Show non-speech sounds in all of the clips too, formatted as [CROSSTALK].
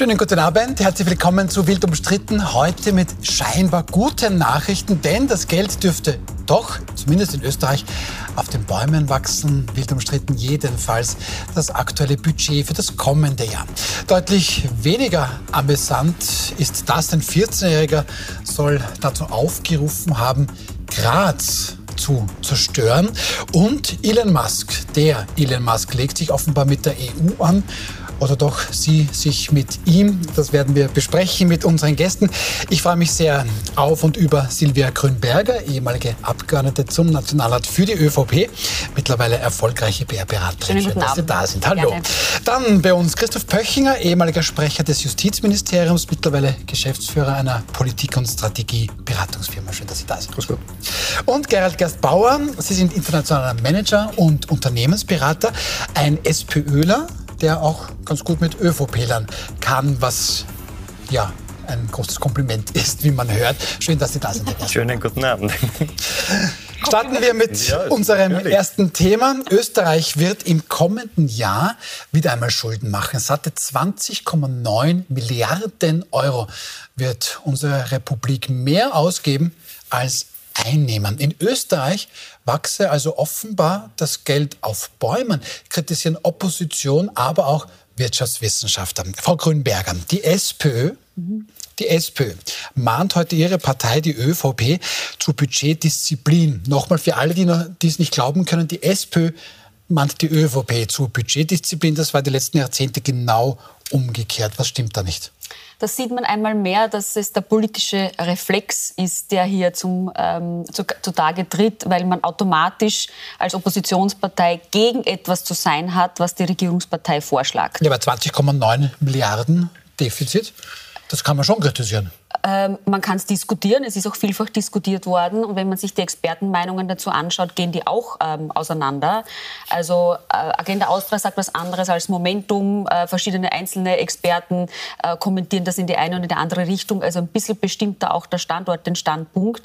Schönen guten Abend, herzlich willkommen zu Wild umstritten. Heute mit scheinbar guten Nachrichten, denn das Geld dürfte doch, zumindest in Österreich, auf den Bäumen wachsen. Wild umstritten jedenfalls das aktuelle Budget für das kommende Jahr. Deutlich weniger amüsant ist das, ein 14-Jähriger soll dazu aufgerufen haben, Graz zu zerstören. Und Elon Musk, der Elon Musk legt sich offenbar mit der EU an oder doch sie sich mit ihm. Das werden wir besprechen mit unseren Gästen. Ich freue mich sehr auf und über Silvia Grünberger, ehemalige Abgeordnete zum Nationalrat für die ÖVP, mittlerweile erfolgreiche PR-Beraterin. Schön, dass Sie da sind. Hallo. Gerne. Dann bei uns Christoph Pöchinger, ehemaliger Sprecher des Justizministeriums, mittlerweile Geschäftsführer einer Politik- und Strategieberatungsfirma. Schön, dass Sie da sind. Grüß Gott. Und Gerald Gerstbauer, Sie sind internationaler Manager und Unternehmensberater, ein SPÖler, der auch ganz gut mit ÖVP-Lern kann, was ja ein großes Kompliment [LAUGHS] ist, wie man hört. Schön, dass Sie da sind. Schönen guten Abend. [LAUGHS] Starten wir mit ja, unserem natürlich. ersten Thema. Österreich wird im kommenden Jahr wieder einmal Schulden machen. Satte 20,9 Milliarden Euro wird unsere Republik mehr ausgeben als einnehmen. In Österreich wachse also offenbar das Geld auf Bäumen, kritisieren Opposition, aber auch Wirtschaftswissenschaftler. Frau Grünberger, die SPÖ, die SPÖ mahnt heute ihre Partei, die ÖVP, zu Budgetdisziplin. Nochmal für alle, die, noch, die es nicht glauben können, die SPÖ mahnt die ÖVP zu Budgetdisziplin. Das war die letzten Jahrzehnte genau umgekehrt. Was stimmt da nicht? Das sieht man einmal mehr, dass es der politische Reflex ist, der hier zum, ähm, zu, zutage tritt, weil man automatisch als Oppositionspartei gegen etwas zu sein hat, was die Regierungspartei vorschlägt. Ja, aber 20,9 Milliarden Defizit, das kann man schon kritisieren. Ähm, man kann es diskutieren, es ist auch vielfach diskutiert worden. Und wenn man sich die Expertenmeinungen dazu anschaut, gehen die auch ähm, auseinander. Also äh, Agenda Austria sagt was anderes als Momentum. Äh, verschiedene einzelne Experten äh, kommentieren das in die eine und in die andere Richtung. Also ein bisschen bestimmt da auch der Standort den Standpunkt.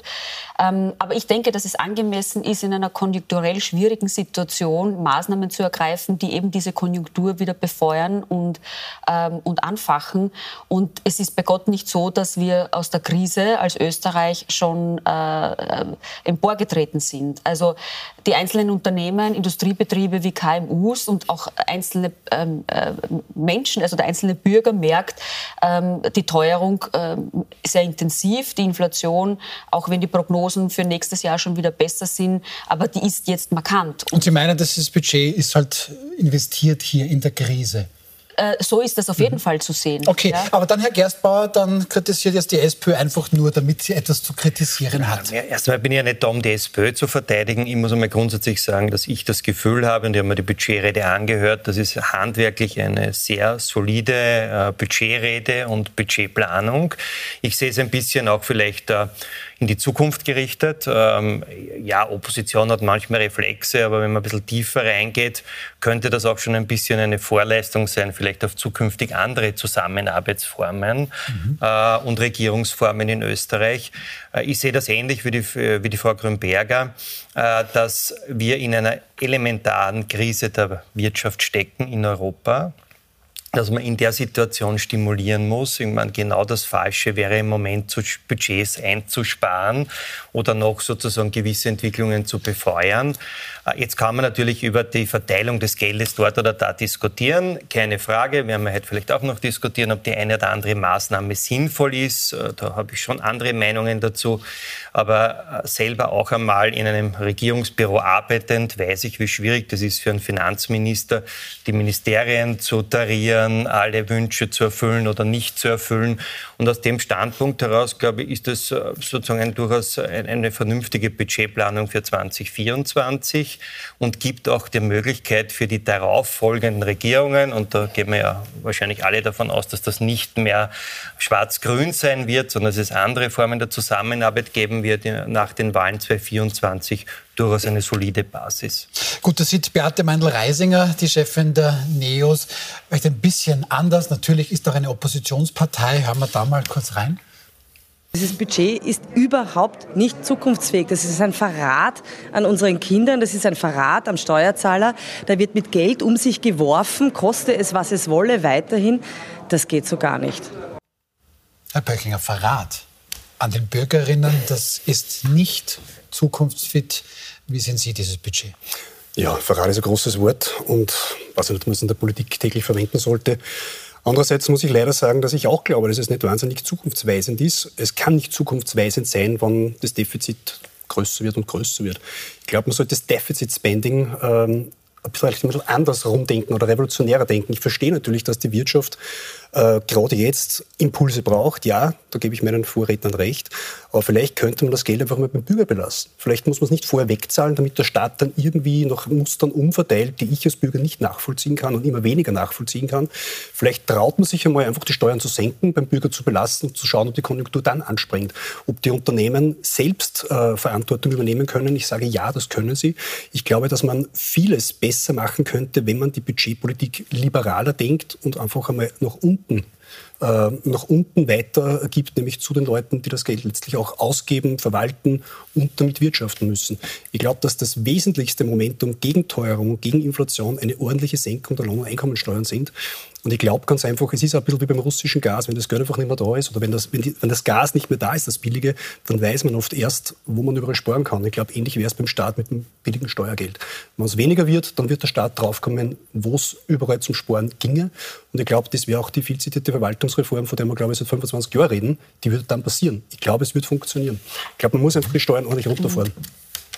Ähm, aber ich denke, dass es angemessen ist, in einer konjunkturell schwierigen Situation Maßnahmen zu ergreifen, die eben diese Konjunktur wieder befeuern und, ähm, und anfachen. Und es ist bei Gott nicht so, dass wir aus der Krise als Österreich schon äh, äh, emporgetreten sind. Also die einzelnen Unternehmen, Industriebetriebe wie KMUs und auch einzelne ähm, äh, Menschen, also der einzelne Bürger merkt ähm, die Teuerung äh, sehr intensiv, die Inflation, auch wenn die Prognosen für nächstes Jahr schon wieder besser sind, aber die ist jetzt markant. Und Sie meinen, dass das Budget ist halt investiert hier in der Krise? Äh, so ist das auf jeden mhm. Fall zu sehen. Okay, ja? aber dann, Herr Gerstbauer, dann kritisiert jetzt die SPÖ einfach nur, damit sie etwas zu kritisieren hat. Ja, erstmal bin ich ja nicht da, um die SPÖ zu verteidigen. Ich muss einmal grundsätzlich sagen, dass ich das Gefühl habe, und ich habe mir die Budgetrede angehört, das ist handwerklich eine sehr solide äh, Budgetrede und Budgetplanung. Ich sehe es ein bisschen auch vielleicht äh, in die Zukunft gerichtet. Ähm, ja, Opposition hat manchmal Reflexe, aber wenn man ein bisschen tiefer reingeht, könnte das auch schon ein bisschen eine Vorleistung sein, vielleicht auf zukünftig andere Zusammenarbeitsformen mhm. äh, und Regierungsformen in Österreich. Äh, ich sehe das ähnlich wie die, wie die Frau Grünberger, äh, dass wir in einer elementaren Krise der Wirtschaft stecken in Europa dass man in der Situation stimulieren muss. Ich meine, genau das Falsche wäre im Moment zu Budgets einzusparen oder noch sozusagen gewisse Entwicklungen zu befeuern. Äh, jetzt kann man natürlich über die Verteilung des Geldes dort oder da diskutieren. Keine Frage. Wir werden heute vielleicht auch noch diskutieren, ob die eine oder andere Maßnahme sinnvoll ist. Äh, da habe ich schon andere Meinungen dazu. Aber äh, selber auch einmal in einem Regierungsbüro arbeitend, weiß ich, wie schwierig das ist für einen Finanzminister, die Ministerien zu tarieren, alle Wünsche zu erfüllen oder nicht zu erfüllen. Und aus dem Standpunkt heraus, glaube ich, ist das sozusagen ein, durchaus eine vernünftige Budgetplanung für 2024 und gibt auch die Möglichkeit für die darauffolgenden Regierungen, und da gehen wir ja wahrscheinlich alle davon aus, dass das nicht mehr schwarz-grün sein wird, sondern dass es andere Formen der Zusammenarbeit geben wird nach den Wahlen 2024 durchaus eine solide Basis. Gut, das sieht Beate Meindl-Reisinger, die Chefin der NEOS, vielleicht ein bisschen anders. Natürlich ist auch eine Oppositionspartei. Hören wir da mal kurz rein. Dieses Budget ist überhaupt nicht zukunftsfähig. Das ist ein Verrat an unseren Kindern, das ist ein Verrat am Steuerzahler. Da wird mit Geld um sich geworfen, koste es, was es wolle, weiterhin. Das geht so gar nicht. Herr Böchinger, Verrat an den Bürgerinnen, das ist nicht zukunftsfit. Wie sehen Sie dieses Budget? Ja, Verrat ist ein großes Wort und was nicht, man es in der Politik täglich verwenden sollte. Andererseits muss ich leider sagen, dass ich auch glaube, dass es nicht wahnsinnig zukunftsweisend ist. Es kann nicht zukunftsweisend sein, wenn das Defizit größer wird und größer wird. Ich glaube, man sollte das Deficit Spending ähm, vielleicht ein bisschen anders rumdenken oder revolutionärer denken. Ich verstehe natürlich, dass die Wirtschaft äh, gerade jetzt Impulse braucht. Ja, da gebe ich meinen Vorrednern recht. Aber vielleicht könnte man das Geld einfach mal beim Bürger belassen. Vielleicht muss man es nicht vorher wegzahlen, damit der Staat dann irgendwie nach Mustern umverteilt, die ich als Bürger nicht nachvollziehen kann und immer weniger nachvollziehen kann. Vielleicht traut man sich einmal einfach die Steuern zu senken, beim Bürger zu belassen und zu schauen, ob die Konjunktur dann anspringt. Ob die Unternehmen selbst äh, Verantwortung übernehmen können. Ich sage ja, das können sie. Ich glaube, dass man vieles besser machen könnte, wenn man die Budgetpolitik liberaler denkt und einfach einmal nach unten äh, nach unten weiter gibt, nämlich zu den Leuten, die das Geld letztlich auch ausgeben, verwalten und damit wirtschaften müssen. Ich glaube, dass das wesentlichste Momentum gegen Teuerung, gegen Inflation eine ordentliche Senkung der Lohn- und Einkommensteuern sind. Und ich glaube ganz einfach, es ist ein bisschen wie beim russischen Gas, wenn das Geld einfach nicht mehr da ist oder wenn das, wenn, die, wenn das Gas nicht mehr da ist, das Billige, dann weiß man oft erst, wo man überall sparen kann. Ich glaube, ähnlich wäre es beim Staat mit dem billigen Steuergeld. Wenn es weniger wird, dann wird der Staat draufkommen, wo es überall zum Sparen ginge. Und ich glaube, das wäre auch die viel zitierte Verwaltungsreform, von der wir, glaube ich, seit 25 Jahren reden, die würde dann passieren. Ich glaube, es wird funktionieren. Ich glaube, man muss einfach die Steuern ordentlich runterfahren.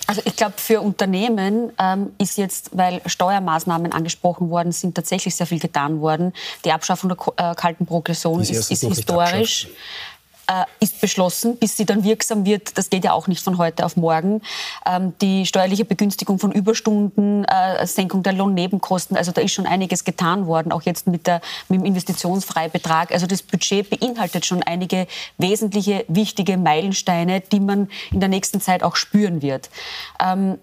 Also ich glaube, für Unternehmen ähm, ist jetzt, weil Steuermaßnahmen angesprochen worden sind, tatsächlich sehr viel getan worden. Die Abschaffung der äh, kalten Progression ist, ist, ist historisch äh, ist beschlossen, bis sie dann wirksam wird. Das geht ja auch nicht von heute auf morgen. Ähm, die steuerliche Begünstigung von Überstunden, äh, Senkung der Lohnnebenkosten, also da ist schon einiges getan worden, auch jetzt mit, der, mit dem Investitionsfreibetrag. Also das Budget beinhaltet schon einige wesentliche, wichtige Meilensteine, die man in der nächsten Zeit auch spüren wird. Ähm,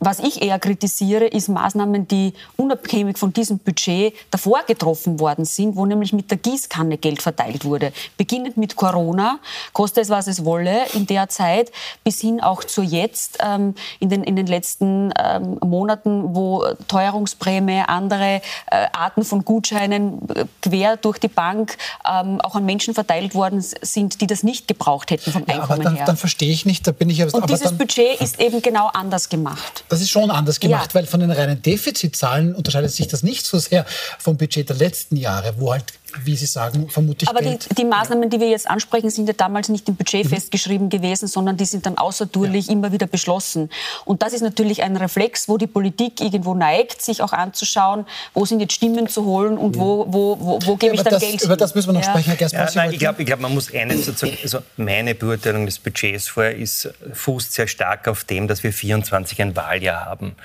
was ich eher kritisiere, ist Maßnahmen, die unabhängig von diesem Budget davor getroffen worden sind, wo nämlich mit der Gießkanne Geld verteilt wurde. Beginnend mit Corona, koste es, was es wolle, in der Zeit, bis hin auch zu jetzt, ähm, in, den, in den letzten ähm, Monaten, wo Teuerungsprämie, andere äh, Arten von Gutscheinen äh, quer durch die Bank ähm, auch an Menschen verteilt worden sind, die das nicht gebraucht hätten vom ja, Einkommen aber dann, her. Dann verstehe ich nicht, da bin ich aber, Und dieses dann, Budget ist eben genau anders gemacht. Das ist schon anders gemacht, ja. weil von den reinen Defizitzahlen unterscheidet sich das nicht so sehr vom Budget der letzten Jahre, wo halt wie Sie sagen, vermutlich. Aber die, die, Maßnahmen, die wir jetzt ansprechen, sind ja damals nicht im Budget mhm. festgeschrieben gewesen, sondern die sind dann außerdurchlich ja. immer wieder beschlossen. Und das ist natürlich ein Reflex, wo die Politik irgendwo neigt, sich auch anzuschauen, wo sind jetzt Stimmen zu holen und wo, wo, wo, wo gebe ja, ich dann das, Geld Über das müssen wir noch ja. sprechen, Herr Gersmann. Ja, nein, ich glaube, glaub, man muss eines dazu also meine Beurteilung des Budgets vorher ist, fußt sehr stark auf dem, dass wir 24 ein Wahljahr haben.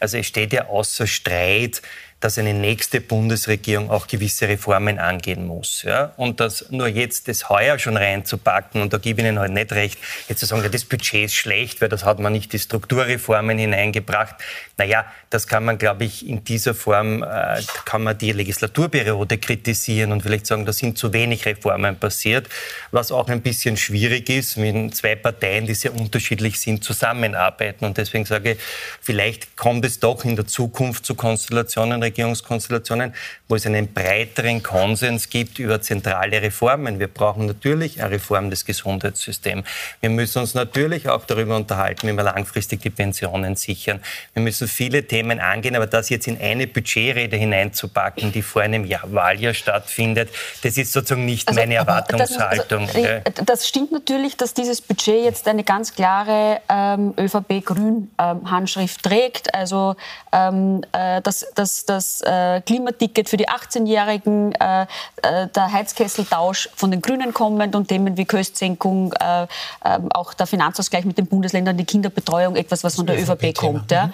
Also es steht ja außer Streit, dass eine nächste Bundesregierung auch gewisse Reformen angehen muss. Ja? Und dass nur jetzt das heuer schon reinzupacken, und da gebe ich Ihnen halt nicht recht, jetzt zu sagen, ja, das Budget ist schlecht, weil das hat man nicht die Strukturreformen hineingebracht. Naja, das kann man, glaube ich, in dieser Form, äh, kann man die Legislaturperiode kritisieren und vielleicht sagen, da sind zu wenig Reformen passiert, was auch ein bisschen schwierig ist, wenn zwei Parteien, die sehr unterschiedlich sind, zusammenarbeiten. Und deswegen sage ich, vielleicht kommt es doch in der Zukunft zu Konstellationen, Regierungskonstellationen, wo es einen breiteren Konsens gibt über zentrale Reformen. Wir brauchen natürlich eine Reform des Gesundheitssystems. Wir müssen uns natürlich auch darüber unterhalten, wie wir langfristig die Pensionen sichern. Wir müssen viele Themen angehen, aber das jetzt in eine Budgetrede hineinzupacken, die vor einem Jahr, Wahljahr stattfindet, das ist sozusagen nicht also, meine Erwartungshaltung. Das, also, das, stimmt natürlich, dass dieses Budget jetzt eine ganz klare ähm, ÖVP-Grün-Handschrift ähm, trägt. Also ähm, äh, dass, dass, das äh, Klimaticket für die 18-Jährigen, äh, äh, der Heizkesseltausch von den Grünen kommend und Themen wie Köstsenkung, äh, ähm, auch der Finanzausgleich mit den Bundesländern, die Kinderbetreuung, etwas, was von der ÖVP kommt. Ja. Mhm.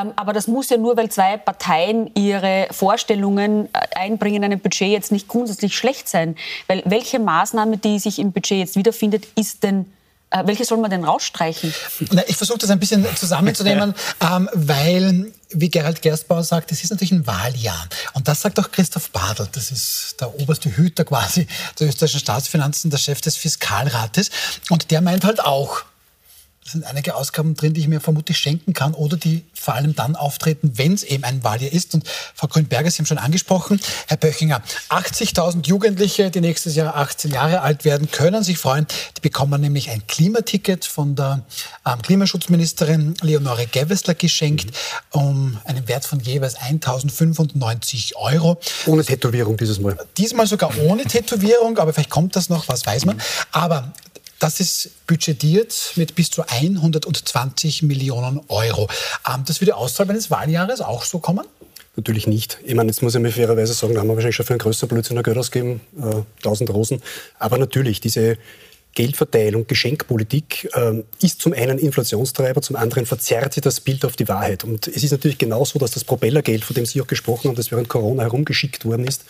Ähm, aber das muss ja nur, weil zwei Parteien ihre Vorstellungen äh, einbringen, in einem Budget jetzt nicht grundsätzlich schlecht sein. Weil welche Maßnahme, die sich im Budget jetzt wiederfindet, ist denn welche soll man denn rausstreichen? Na, ich versuche das ein bisschen zusammenzunehmen, [LAUGHS] ähm, weil, wie Gerald Gerstbauer sagt, es ist natürlich ein Wahljahr. Und das sagt auch Christoph Badl, das ist der oberste Hüter quasi der österreichischen Staatsfinanzen, der Chef des Fiskalrates. Und der meint halt auch, da sind einige Ausgaben drin, die ich mir vermutlich schenken kann oder die vor allem dann auftreten, wenn es eben ein Wahljahr ist. Und Frau Grünberger, Sie haben schon angesprochen, Herr Böchinger, 80.000 Jugendliche, die nächstes Jahr 18 Jahre alt werden, können sich freuen. Die bekommen nämlich ein Klimaticket von der ähm, Klimaschutzministerin Leonore Gewessler geschenkt, mhm. um einen Wert von jeweils 1.095 Euro. Ohne Tätowierung dieses Mal. Diesmal sogar ohne Tätowierung, aber vielleicht kommt das noch, was weiß man. Aber das ist budgetiert mit bis zu 120 Millionen Euro. Ähm, das würde außerhalb eines Wahljahres auch so kommen? Natürlich nicht. Ich meine, jetzt muss ich mir fairerweise sagen, da haben wir wahrscheinlich schon für einen größeren Blödsinn Geld ausgegeben, äh, 1000 Rosen. Aber natürlich, diese Geldverteilung, Geschenkpolitik äh, ist zum einen Inflationstreiber, zum anderen verzerrt sie das Bild auf die Wahrheit. Und es ist natürlich genauso, dass das Propellergeld, von dem Sie auch gesprochen haben, das während Corona herumgeschickt worden ist,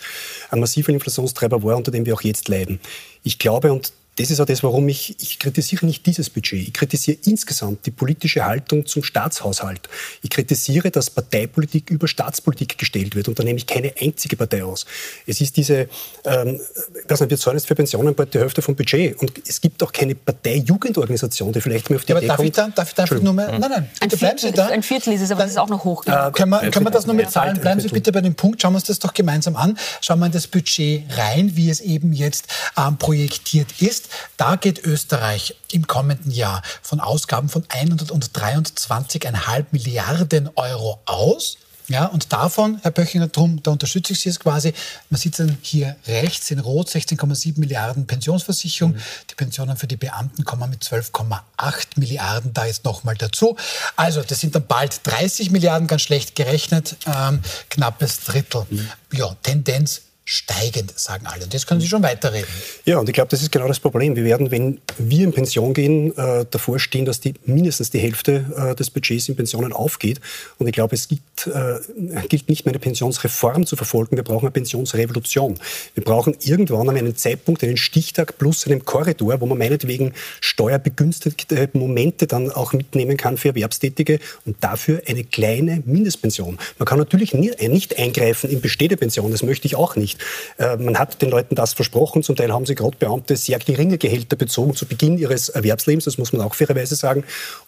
ein massiver Inflationstreiber war, unter dem wir auch jetzt leiden. Ich glaube, und das ist auch das, warum ich, ich kritisiere nicht dieses Budget. Ich kritisiere insgesamt die politische Haltung zum Staatshaushalt. Ich kritisiere, dass Parteipolitik über Staatspolitik gestellt wird und da nehme ich keine einzige Partei aus. Es ist diese, ähm, was wir zahlen jetzt für Pensionen bald die Hälfte vom Budget und es gibt auch keine Partei-Jugendorganisation, die vielleicht mal auf die ja, Idee aber darf kommt. Ich da, darf ich da einfach nur mal, nein, nein, ein Viertel, da. ein Viertel ist es, aber das ist auch noch hoch. Äh, können, wir, können wir das nur mit Zahlen? Bleiben Sie bitte bei dem Punkt, schauen wir uns das doch gemeinsam an. Schauen wir in das Budget rein, wie es eben jetzt ähm, projektiert ist. Da geht Österreich im kommenden Jahr von Ausgaben von 123,5 Milliarden Euro aus. Ja, und davon, Herr Böchinger, drum, da unterstütze ich Sie jetzt quasi. Man sieht dann hier rechts in Rot 16,7 Milliarden Pensionsversicherung. Mhm. Die Pensionen für die Beamten kommen mit 12,8 Milliarden da jetzt nochmal dazu. Also, das sind dann bald 30 Milliarden, ganz schlecht gerechnet, ähm, knappes Drittel. Mhm. Ja, Tendenz steigend, sagen alle. Und jetzt können Sie schon weiterreden. Ja, und ich glaube, das ist genau das Problem. Wir werden, wenn wir in Pension gehen, äh, davor stehen, dass die, mindestens die Hälfte äh, des Budgets in Pensionen aufgeht. Und ich glaube, es gibt, äh, gilt nicht mehr eine Pensionsreform zu verfolgen. Wir brauchen eine Pensionsrevolution. Wir brauchen irgendwann an einem Zeitpunkt einen Stichtag plus einen Korridor, wo man meinetwegen steuerbegünstigte Momente dann auch mitnehmen kann für Erwerbstätige und dafür eine kleine Mindestpension. Man kann natürlich nicht eingreifen in bestehende Pensionen. Das möchte ich auch nicht nicht. Äh, man hat den Leuten das versprochen. Zum Teil haben sie gerade Beamte sehr geringe Gehälter bezogen zu Beginn ihres Erwerbslebens, das muss man auch fairerweise sagen,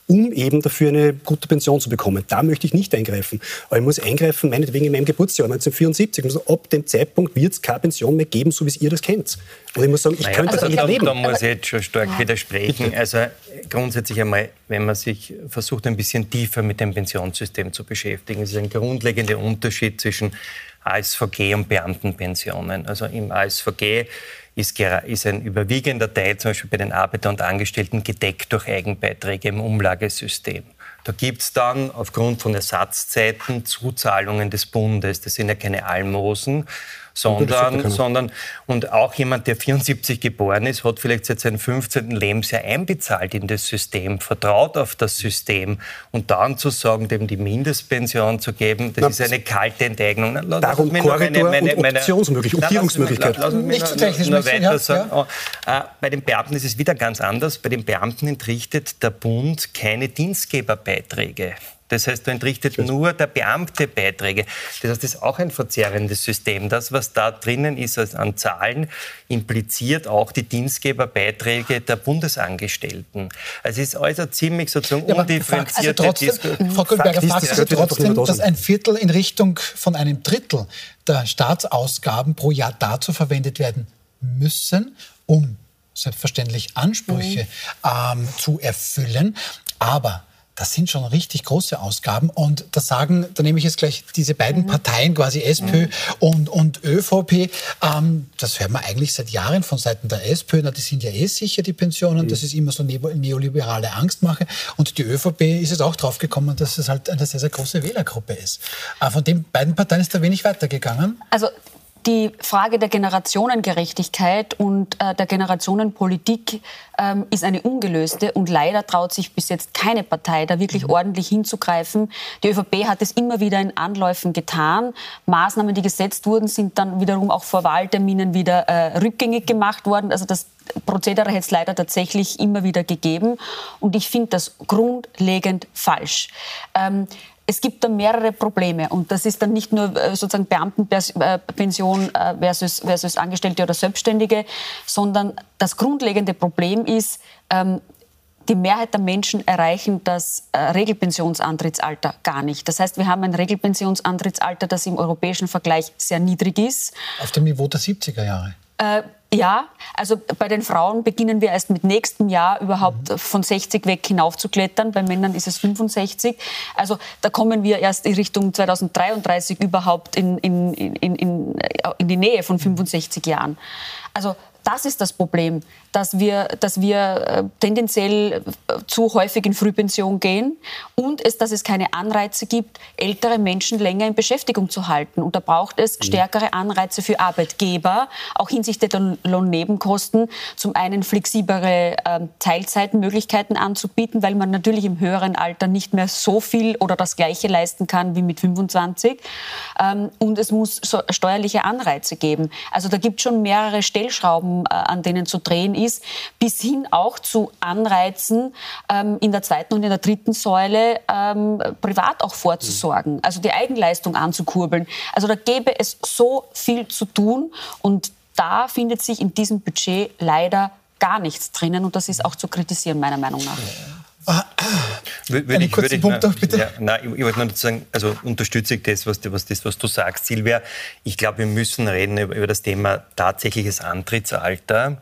um eben dafür eine gute Pension zu bekommen. Da möchte ich nicht eingreifen. Aber ich muss eingreifen, meinetwegen in meinem Geburtsjahr 1974. Also ab dem Zeitpunkt wird es keine Pension mehr geben, so wie ihr das kennt. Und ich muss sagen, ich naja, könnte also damit da, leben. Da muss ich jetzt schon stark ja. widersprechen. Also grundsätzlich einmal, wenn man sich versucht, ein bisschen tiefer mit dem Pensionssystem zu beschäftigen, ist es ein grundlegender Unterschied zwischen ASVG und Beamtenpensionen. Also im ASVG ist, ist ein überwiegender Teil, zum Beispiel bei den Arbeiter und Angestellten, gedeckt durch Eigenbeiträge im Umlagesystem. Da gibt es dann aufgrund von Ersatzzeiten Zuzahlungen des Bundes. Das sind ja keine Almosen, sondern, sondern und auch jemand, der 74 geboren ist, hat vielleicht seit seinem 15. Lebensjahr einbezahlt in das System, vertraut auf das System und dann zu sagen, dem die Mindestpension zu geben, das Na, ist eine kalte Enteignung. Na, Darum Korridor meine, meine, meine, Optionsmöglichkeit, Optierungsmöglichkeit. Nicht zu technisch. Nur weiter ja, sagen. Ja. Oh, äh, bei den Beamten ist es wieder ganz anders. Bei den Beamten entrichtet der Bund keine Dienstgeberbeiträge. Das heißt, du entrichtet nur der Beamte Beiträge. Das heißt, das ist auch ein verzerrendes System. Das, was da drinnen ist an Zahlen, impliziert auch die Dienstgeberbeiträge der Bundesangestellten. Also es ist also ziemlich sozusagen ja, undifferenzierte also trotzdem, Frau Goldberger, Fakt ist trotzdem, dass ein Viertel in Richtung von einem Drittel der Staatsausgaben pro Jahr dazu verwendet werden müssen, um selbstverständlich Ansprüche mhm. ähm, zu erfüllen. Aber das sind schon richtig große Ausgaben. Und das sagen, da nehme ich jetzt gleich diese beiden mhm. Parteien, quasi SPÖ mhm. und, und ÖVP. Ähm, das hört man eigentlich seit Jahren von Seiten der SPÖ. Na, die sind ja eh sicher, die Pensionen. Mhm. Das ist immer so neoliberale Angstmache. Und die ÖVP ist jetzt auch draufgekommen, dass es halt eine sehr, sehr große Wählergruppe ist. Äh, von den beiden Parteien ist da wenig weitergegangen. Also die Frage der Generationengerechtigkeit und äh, der Generationenpolitik ähm, ist eine ungelöste und leider traut sich bis jetzt keine Partei da wirklich mhm. ordentlich hinzugreifen. Die ÖVP hat es immer wieder in Anläufen getan. Maßnahmen, die gesetzt wurden, sind dann wiederum auch vor Wahlterminen wieder äh, rückgängig gemacht worden. Also das Prozedere hätte es leider tatsächlich immer wieder gegeben. Und ich finde das grundlegend falsch. Ähm, es gibt da mehrere Probleme und das ist dann nicht nur äh, sozusagen Beamtenpension äh, versus, versus Angestellte oder Selbstständige, sondern das grundlegende Problem ist, ähm, die Mehrheit der Menschen erreichen das äh, Regelpensionsantrittsalter gar nicht. Das heißt, wir haben ein Regelpensionsantrittsalter, das im europäischen Vergleich sehr niedrig ist. Auf dem Niveau der 70er Jahre. Äh, ja, also bei den Frauen beginnen wir erst mit nächstem Jahr überhaupt mhm. von 60 weg hinaufzuklettern. Bei Männern ist es 65. Also da kommen wir erst in Richtung 2033 überhaupt in, in, in, in, in die Nähe von 65 Jahren. Also das ist das Problem, dass wir, dass wir äh, tendenziell äh, zu häufig in Frühpension gehen und es, dass es keine Anreize gibt, ältere Menschen länger in Beschäftigung zu halten. Und da braucht es mhm. stärkere Anreize für Arbeitgeber, auch hinsichtlich der Lohnnebenkosten, zum einen flexiblere äh, Teilzeitmöglichkeiten anzubieten, weil man natürlich im höheren Alter nicht mehr so viel oder das Gleiche leisten kann wie mit 25. Ähm, und es muss steuerliche Anreize geben. Also da gibt es schon mehrere Stellschrauben, äh, an denen zu drehen ist, bis hin auch zu Anreizen ähm, in der zweiten und in der dritten Säule ähm, privat auch vorzusorgen, also die Eigenleistung anzukurbeln. Also da gäbe es so viel zu tun und da findet sich in diesem Budget leider gar nichts drinnen und das ist auch zu kritisieren, meiner Meinung nach. Würde ich, würde ich, Punkt noch, bitte. Ja, nein, ich, ich wollte nur sagen, also unterstütze ich das was, was, das, was du sagst, Silvia. Ich glaube, wir müssen reden über, über das Thema tatsächliches Antrittsalter.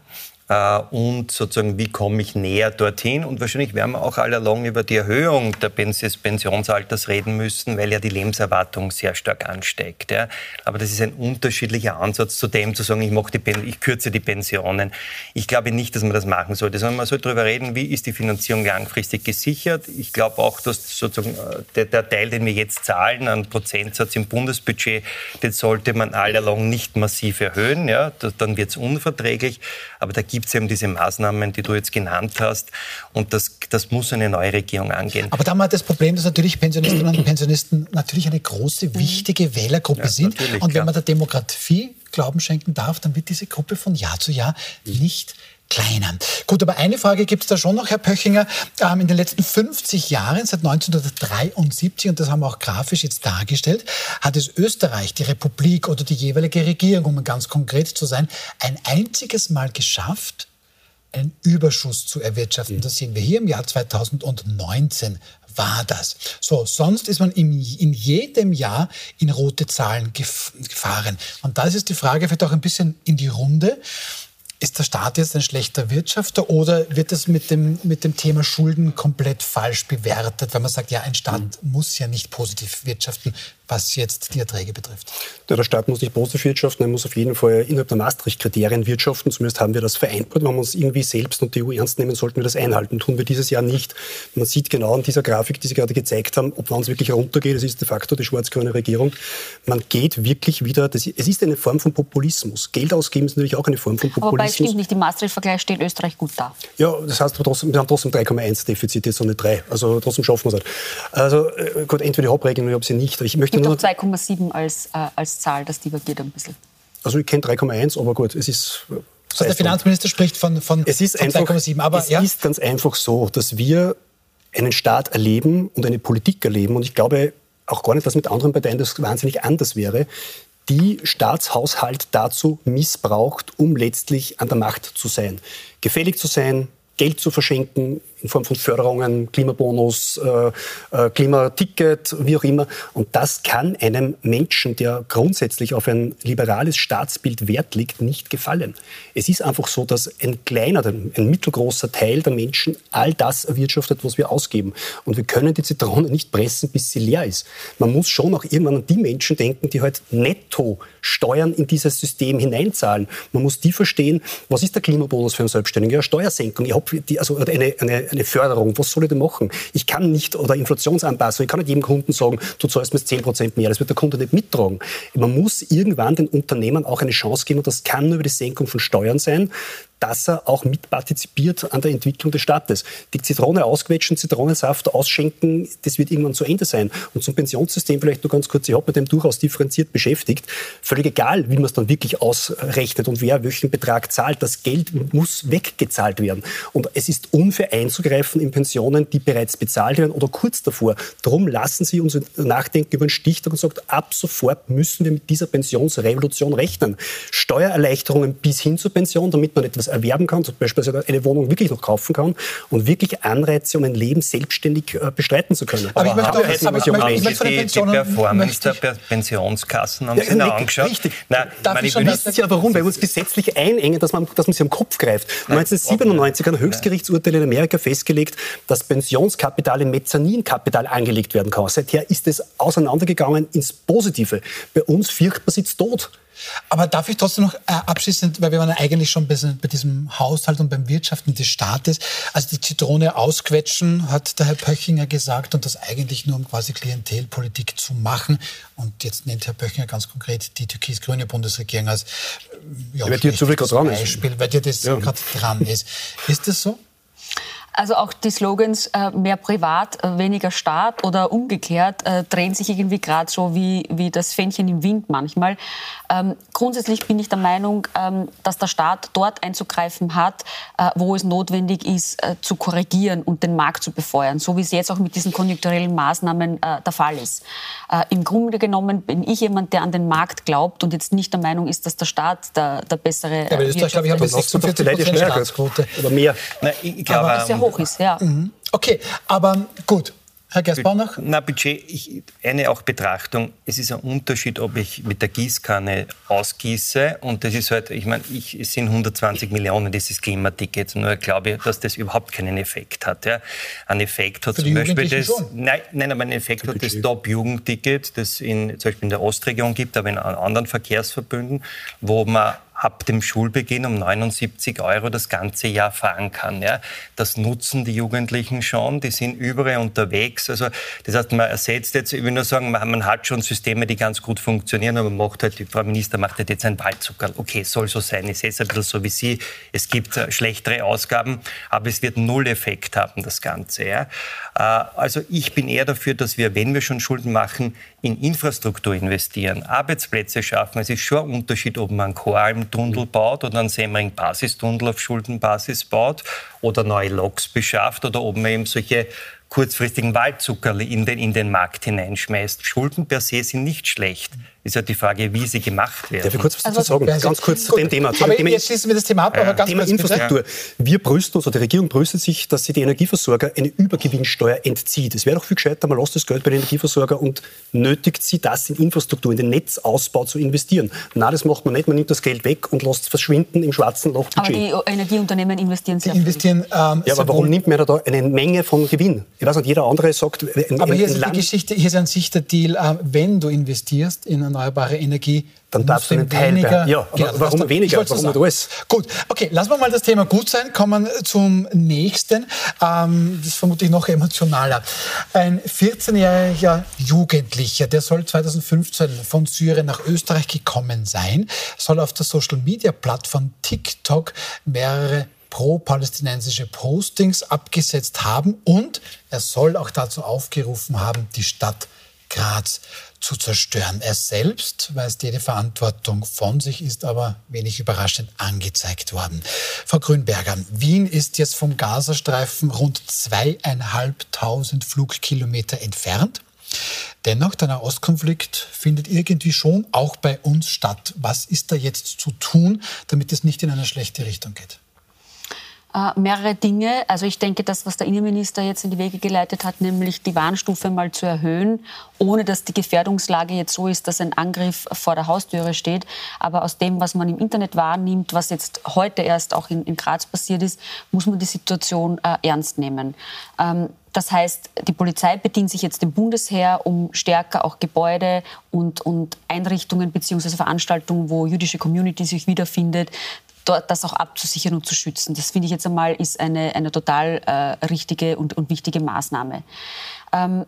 Äh, und sozusagen, wie komme ich näher dorthin? Und wahrscheinlich werden wir auch allalong über die Erhöhung des Pensionsalters reden müssen, weil ja die Lebenserwartung sehr stark ansteigt. Ja. Aber das ist ein unterschiedlicher Ansatz zu dem, zu sagen, ich, mache die, ich kürze die Pensionen. Ich glaube nicht, dass man das machen sollte, sondern man sollte darüber reden, wie ist die Finanzierung langfristig gesichert. Ich glaube auch, dass sozusagen äh, der, der Teil, den wir jetzt zahlen, an Prozentsatz im Bundesbudget, den sollte man allalong nicht massiv erhöhen. Ja. Dann wird es unverträglich. Aber da gibt es eben diese Maßnahmen, die du jetzt genannt hast. Und das, das muss eine neue Regierung angehen. Aber da haben wir das Problem, dass natürlich Pensionistinnen und Pensionisten natürlich eine große, wichtige Wählergruppe ja, sind. Und wenn man der Demografie Glauben schenken darf, dann wird diese Gruppe von Jahr zu Jahr nicht kleiner. Gut, aber eine Frage gibt es da schon noch, Herr Pöchinger. Ähm, in den letzten 50 Jahren, seit 1973, und das haben wir auch grafisch jetzt dargestellt, hat es Österreich, die Republik oder die jeweilige Regierung, um ganz konkret zu sein, ein einziges Mal geschafft, einen Überschuss zu erwirtschaften. Das sehen wir hier im Jahr 2019 war das. So, sonst ist man in, in jedem Jahr in rote Zahlen gefahren. Und da ist die Frage vielleicht auch ein bisschen in die Runde. Ist der Staat jetzt ein schlechter Wirtschafter oder wird das mit dem, mit dem Thema Schulden komplett falsch bewertet, weil man sagt, ja, ein Staat mhm. muss ja nicht positiv wirtschaften was jetzt die Erträge betrifft? Der Staat muss nicht positiv wirtschaften, er muss auf jeden Fall innerhalb der Maastricht-Kriterien wirtschaften. Zumindest haben wir das vereinbart. Wenn wir uns irgendwie selbst und die EU ernst nehmen, sollten wir das einhalten. Tun wir dieses Jahr nicht. Man sieht genau an dieser Grafik, die Sie gerade gezeigt haben, ob man es wirklich runtergeht. Es ist de facto die schwarz-grüne Regierung. Man geht wirklich wieder, das, es ist eine Form von Populismus. Geld ausgeben ist natürlich auch eine Form von Populismus. Aber stimmt nicht, im Maastricht-Vergleich steht Österreich gut da. Ja, das heißt, wir, haben trotzdem 3,1 Defizit, jetzt so eine 3. Also trotzdem schaffen wir es halt. Also äh, gut, entweder die Hauptregelung, ich habe sie nicht. Ich möchte nur 2,7 als, äh, als Zahl, das divergiert ein bisschen. Also ich kenne 3,1, aber gut, es ist... Also der Finanzminister spricht von, von, es ist von 2,7. Aber es ja? ist ganz einfach so, dass wir einen Staat erleben und eine Politik erleben. Und ich glaube auch gar nicht, dass mit anderen Parteien das wahnsinnig anders wäre, die Staatshaushalt dazu missbraucht, um letztlich an der Macht zu sein. Gefällig zu sein, Geld zu verschenken in Form von Förderungen, Klimabonus, äh, äh, Klimaticket, wie auch immer. Und das kann einem Menschen, der grundsätzlich auf ein liberales Staatsbild Wert legt, nicht gefallen. Es ist einfach so, dass ein kleiner, ein mittelgroßer Teil der Menschen all das erwirtschaftet, was wir ausgeben. Und wir können die Zitrone nicht pressen, bis sie leer ist. Man muss schon auch irgendwann an die Menschen denken, die halt netto Steuern in dieses System hineinzahlen. Man muss die verstehen, was ist der Klimabonus für einen Selbstständigen? Ja, Steuersenkung. Ich die, also eine, eine, eine Förderung. Was soll ich denn machen? Ich kann nicht, oder Inflationsanpassung, ich kann nicht jedem Kunden sagen, du zahlst mir 10% mehr. Das wird der Kunde nicht mittragen. Man muss irgendwann den Unternehmen auch eine Chance geben und das kann nur über die Senkung von Steuern sein dass er auch mitpartizipiert an der Entwicklung des Staates. Die Zitrone ausquetschen, Zitronensaft ausschenken, das wird irgendwann zu Ende sein. Und zum Pensionssystem vielleicht nur ganz kurz, ich habe mit dem durchaus differenziert beschäftigt. Völlig egal, wie man es dann wirklich ausrechnet und wer welchen Betrag zahlt. Das Geld muss weggezahlt werden. Und es ist unfair einzugreifen in Pensionen, die bereits bezahlt werden oder kurz davor. Darum lassen Sie uns nachdenken über einen Stichtag und sagt, ab sofort müssen wir mit dieser Pensionsrevolution rechnen. Steuererleichterungen bis hin zur Pension, damit man etwas erwerben kann, zum Beispiel eine Wohnung wirklich noch kaufen kann und wirklich Anreize, um ein Leben selbstständig äh, bestreiten zu können. Aber, aber ich möchte auch, aber ich möchte, ich möchte die, die Performance der Pensionskassen haben ja, Sie noch angeschaut? Richtig. Nein, Darf meine, ich schon wissen ja warum, weil wir uns gesetzlich einengen, dass man, dass man sie am Kopf greift. 1997 hat ein Höchstgerichtsurteil in Amerika festgelegt, dass Pensionskapital in Mezzaninkapital angelegt werden kann. Seither ist es auseinandergegangen ins Positive. Bei uns fürcht man sich tot. Aber darf ich trotzdem noch äh, abschließend, weil wir waren ja eigentlich schon bei, bei diesem Haushalt und beim Wirtschaften des Staates, also die Zitrone ausquetschen, hat der Herr Pöchinger gesagt, und das eigentlich nur um quasi Klientelpolitik zu machen. Und jetzt nennt Herr Pöchinger ganz konkret die türkis-grüne Bundesregierung als äh, ja, weil dran Beispiel, weil dir das ja. gerade dran ist. Ist das so? Also auch die Slogans äh, mehr privat, äh, weniger Staat oder umgekehrt äh, drehen sich irgendwie gerade so wie, wie das Fähnchen im Wind manchmal. Ähm, grundsätzlich bin ich der Meinung, ähm, dass der Staat dort einzugreifen hat, äh, wo es notwendig ist, äh, zu korrigieren und den Markt zu befeuern, so wie es jetzt auch mit diesen konjunkturellen Maßnahmen äh, der Fall ist. Im Grunde genommen bin ich jemand, der an den Markt glaubt und jetzt nicht der Meinung ist, dass der Staat der, der bessere. Ja, aber Österreich, glaube ich, haben 46 Prozent Staatsquote. Oder mehr. Na, ich glaube, hoch ist, ja. Mhm. Okay, aber gut. Herr Gersbauer Na, Budget, ich, eine auch Betrachtung. Es ist ein Unterschied, ob ich mit der Gießkanne ausgieße und das ist halt, ich meine, ich, es sind 120 Millionen dieses Klimatickets, nur glaube ich, dass das überhaupt keinen Effekt hat. Ja. Ein Effekt hat zum Beispiel das, nein, nein, aber ein Effekt hat das Top-Jugendticket, das in, zum Beispiel in der Ostregion gibt, aber in anderen Verkehrsverbünden, wo man ab dem Schulbeginn um 79 Euro das ganze Jahr fahren kann. Ja. Das nutzen die Jugendlichen schon, die sind überall unterwegs. Also das heißt, man ersetzt jetzt, ich will nur sagen, man, man hat schon Systeme, die ganz gut funktionieren, aber man macht halt, die Frau Minister macht halt jetzt ein Waldzucker. Okay, soll so sein. Ich sehe es ein bisschen so wie Sie. Es gibt äh, schlechtere Ausgaben, aber es wird null Effekt haben, das Ganze. Ja. Äh, also ich bin eher dafür, dass wir, wenn wir schon Schulden machen, in Infrastruktur investieren, Arbeitsplätze schaffen. Es ist schon ein Unterschied, ob man einen Koralmtunnel baut oder einen Semmering-Basistunnel auf Schuldenbasis baut oder neue Loks beschafft oder ob man eben solche kurzfristigen Waldzuckerli in den, in den Markt hineinschmeißt. Schulden per se sind nicht schlecht ist ja die Frage, wie sie gemacht werden. Darf ich kurz was dazu also, sagen? Also, ganz kurz zu dem Thema. Zu aber Thema, jetzt schließen wir das Thema ab, aber ganz Thema Infrastruktur. Ja. Wir brüsten uns, oder die Regierung brüstet sich, dass sie die Energieversorger eine Übergewinnsteuer entzieht. Es wäre doch viel gescheiter, man lässt das Geld bei den Energieversorger und nötigt sie, das in Infrastruktur, in den Netzausbau zu investieren. Na, das macht man nicht. Man nimmt das Geld weg und lässt es verschwinden im schwarzen Loch. Aber die Energieunternehmen investieren sehr die investieren, ähm, Ja, aber warum nimmt man da eine Menge von Gewinn? Ich weiß nicht, jeder andere sagt... Ein, aber hier ein ist Land die Geschichte, hier ist der Deal, äh, wenn du investierst in erneuerbare Energie, dann darfst du einen Teil weniger. Ja, genau, warum du, weniger? Warum nicht alles? Gut, okay, lassen wir mal das Thema gut sein. Kommen zum nächsten. Ähm, das ist vermutlich noch emotionaler. Ein 14-jähriger Jugendlicher, der soll 2015 von Syrien nach Österreich gekommen sein, soll auf der Social-Media-Plattform TikTok mehrere pro-palästinensische Postings abgesetzt haben und er soll auch dazu aufgerufen haben, die Stadt Graz zu zerstören. Er selbst weist jede Verantwortung von sich, ist aber wenig überraschend angezeigt worden. Frau Grünberger, Wien ist jetzt vom Gazastreifen rund zweieinhalbtausend Flugkilometer entfernt. Dennoch, der Nahostkonflikt findet irgendwie schon auch bei uns statt. Was ist da jetzt zu tun, damit es nicht in eine schlechte Richtung geht? Äh, mehrere Dinge. Also ich denke, das, was der Innenminister jetzt in die Wege geleitet hat, nämlich die Warnstufe mal zu erhöhen, ohne dass die Gefährdungslage jetzt so ist, dass ein Angriff vor der Haustüre steht. Aber aus dem, was man im Internet wahrnimmt, was jetzt heute erst auch in, in Graz passiert ist, muss man die Situation äh, ernst nehmen. Ähm, das heißt, die Polizei bedient sich jetzt dem Bundesheer, um stärker auch Gebäude und, und Einrichtungen bzw. Veranstaltungen, wo jüdische Community sich wiederfindet, dort das auch abzusichern und zu schützen. Das finde ich jetzt einmal ist eine, eine total äh, richtige und, und wichtige Maßnahme. Ähm,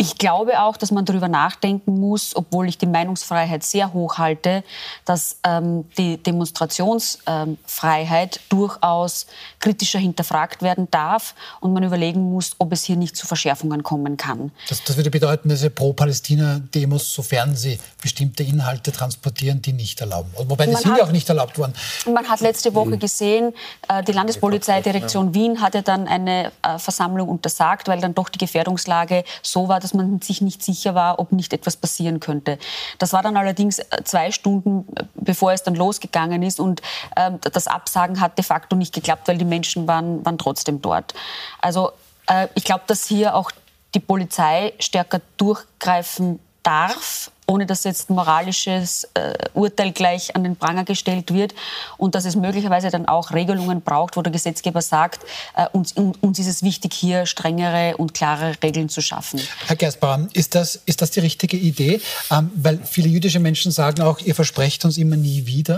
ich glaube auch, dass man darüber nachdenken muss, obwohl ich die Meinungsfreiheit sehr hoch halte, dass ähm, die Demonstrationsfreiheit ähm, durchaus kritischer hinterfragt werden darf und man überlegen muss, ob es hier nicht zu Verschärfungen kommen kann. Das, das würde bedeuten, dass Pro-Palästina-Demos, sofern sie bestimmte Inhalte transportieren, die nicht erlauben. Wobei die sind ja auch nicht erlaubt worden. Man hat letzte Woche mhm. gesehen, äh, die Landespolizeidirektion Wien hatte dann eine äh, Versammlung untersagt, weil dann doch die Gefährdungslage so war, dass dass man sich nicht sicher war, ob nicht etwas passieren könnte. Das war dann allerdings äh, zwei Stunden, äh, bevor es dann losgegangen ist und äh, das Absagen hat de facto nicht geklappt, weil die Menschen waren, waren trotzdem dort. Also äh, ich glaube, dass hier auch die Polizei stärker durchgreifen darf ohne dass jetzt ein moralisches äh, Urteil gleich an den Pranger gestellt wird und dass es möglicherweise dann auch Regelungen braucht, wo der Gesetzgeber sagt, äh, uns, uns ist es wichtig, hier strengere und klare Regeln zu schaffen. Herr Gerstbauer, ist das, ist das die richtige Idee? Ähm, weil viele jüdische Menschen sagen auch, ihr versprecht uns immer nie wieder.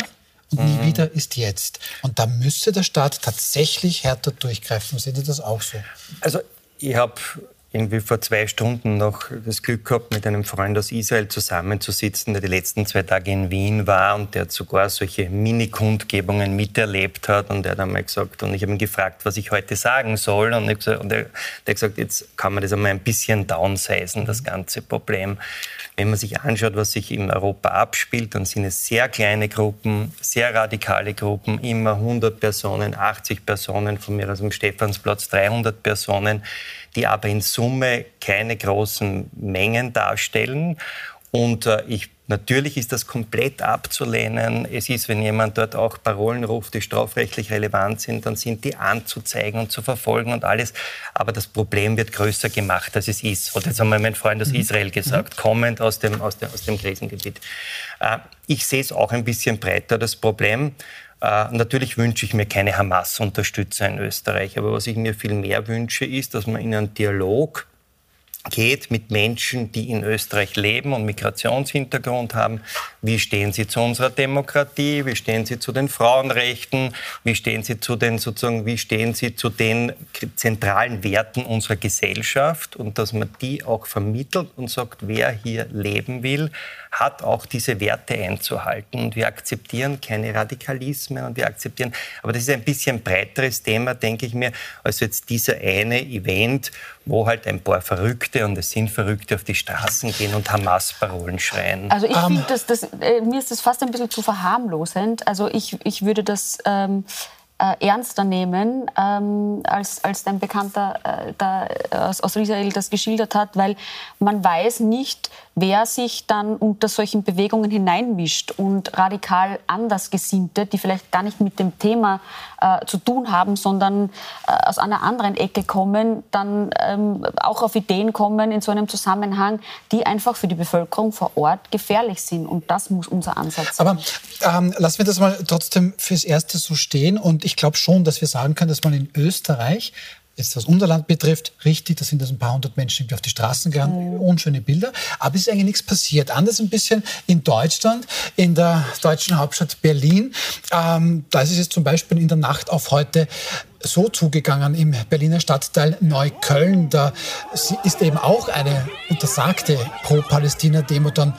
Und nie mhm. wieder ist jetzt. Und da müsste der Staat tatsächlich härter durchgreifen. Sehen Sie das auch so? Also ich habe irgendwie vor zwei Stunden noch das Glück gehabt, mit einem Freund aus Israel zusammenzusitzen, der die letzten zwei Tage in Wien war und der sogar solche Mini-Kundgebungen miterlebt hat. Und der hat einmal gesagt, und ich habe ihn gefragt, was ich heute sagen soll. Und, gesagt, und er, der hat gesagt, jetzt kann man das einmal ein bisschen downsizen, das ganze Problem. Wenn man sich anschaut, was sich in Europa abspielt, dann sind es sehr kleine Gruppen, sehr radikale Gruppen, immer 100 Personen, 80 Personen, von mir aus dem Stephansplatz 300 Personen die aber in Summe keine großen Mengen darstellen. Und äh, ich, natürlich ist das komplett abzulehnen. Es ist, wenn jemand dort auch Parolen ruft, die strafrechtlich relevant sind, dann sind die anzuzeigen und zu verfolgen und alles. Aber das Problem wird größer gemacht, als es ist. Und jetzt haben wir mein Freund aus mhm. Israel gesagt, mhm. kommend aus dem, aus dem, aus dem Krisengebiet. Äh, ich sehe es auch ein bisschen breiter, das Problem. Äh, natürlich wünsche ich mir keine Hamas-Unterstützer in Österreich, aber was ich mir viel mehr wünsche, ist, dass man in einen Dialog geht mit Menschen, die in Österreich leben und Migrationshintergrund haben. Wie stehen sie zu unserer Demokratie? Wie stehen sie zu den Frauenrechten? Wie stehen sie zu den sozusagen, wie stehen sie zu den zentralen Werten unserer Gesellschaft? Und dass man die auch vermittelt und sagt, wer hier leben will, hat auch diese Werte einzuhalten. Und wir akzeptieren keine Radikalismen und wir akzeptieren, aber das ist ein bisschen breiteres Thema, denke ich mir, als jetzt dieser eine Event, wo halt ein paar Verrückte und es sind Verrückte auf die Straßen gehen und Hamas-Parolen schreien. Also ich um. finde, das, das, äh, mir ist das fast ein bisschen zu verharmlosend. Also ich, ich würde das ähm, äh, ernster nehmen, ähm, als, als dein Bekannter äh, da, aus, aus Israel das geschildert hat, weil man weiß nicht, wer sich dann unter solchen Bewegungen hineinmischt und radikal Andersgesinnte, die vielleicht gar nicht mit dem Thema äh, zu tun haben, sondern äh, aus einer anderen Ecke kommen, dann ähm, auch auf Ideen kommen in so einem Zusammenhang, die einfach für die Bevölkerung vor Ort gefährlich sind. Und das muss unser Ansatz sein. Aber ähm, lassen wir das mal trotzdem fürs Erste so stehen. Und ich glaube schon, dass wir sagen können, dass man in Österreich jetzt das Unterland betrifft, richtig, da sind das ein paar hundert Menschen, die auf die Straßen gegangen, mhm. unschöne Bilder, aber es ist eigentlich nichts passiert. Anders ein bisschen in Deutschland, in der deutschen Hauptstadt Berlin. Ähm, da ist es jetzt zum Beispiel in der Nacht auf heute so zugegangen im Berliner Stadtteil Neukölln. Da ist eben auch eine untersagte Pro-Palästina-Demo dann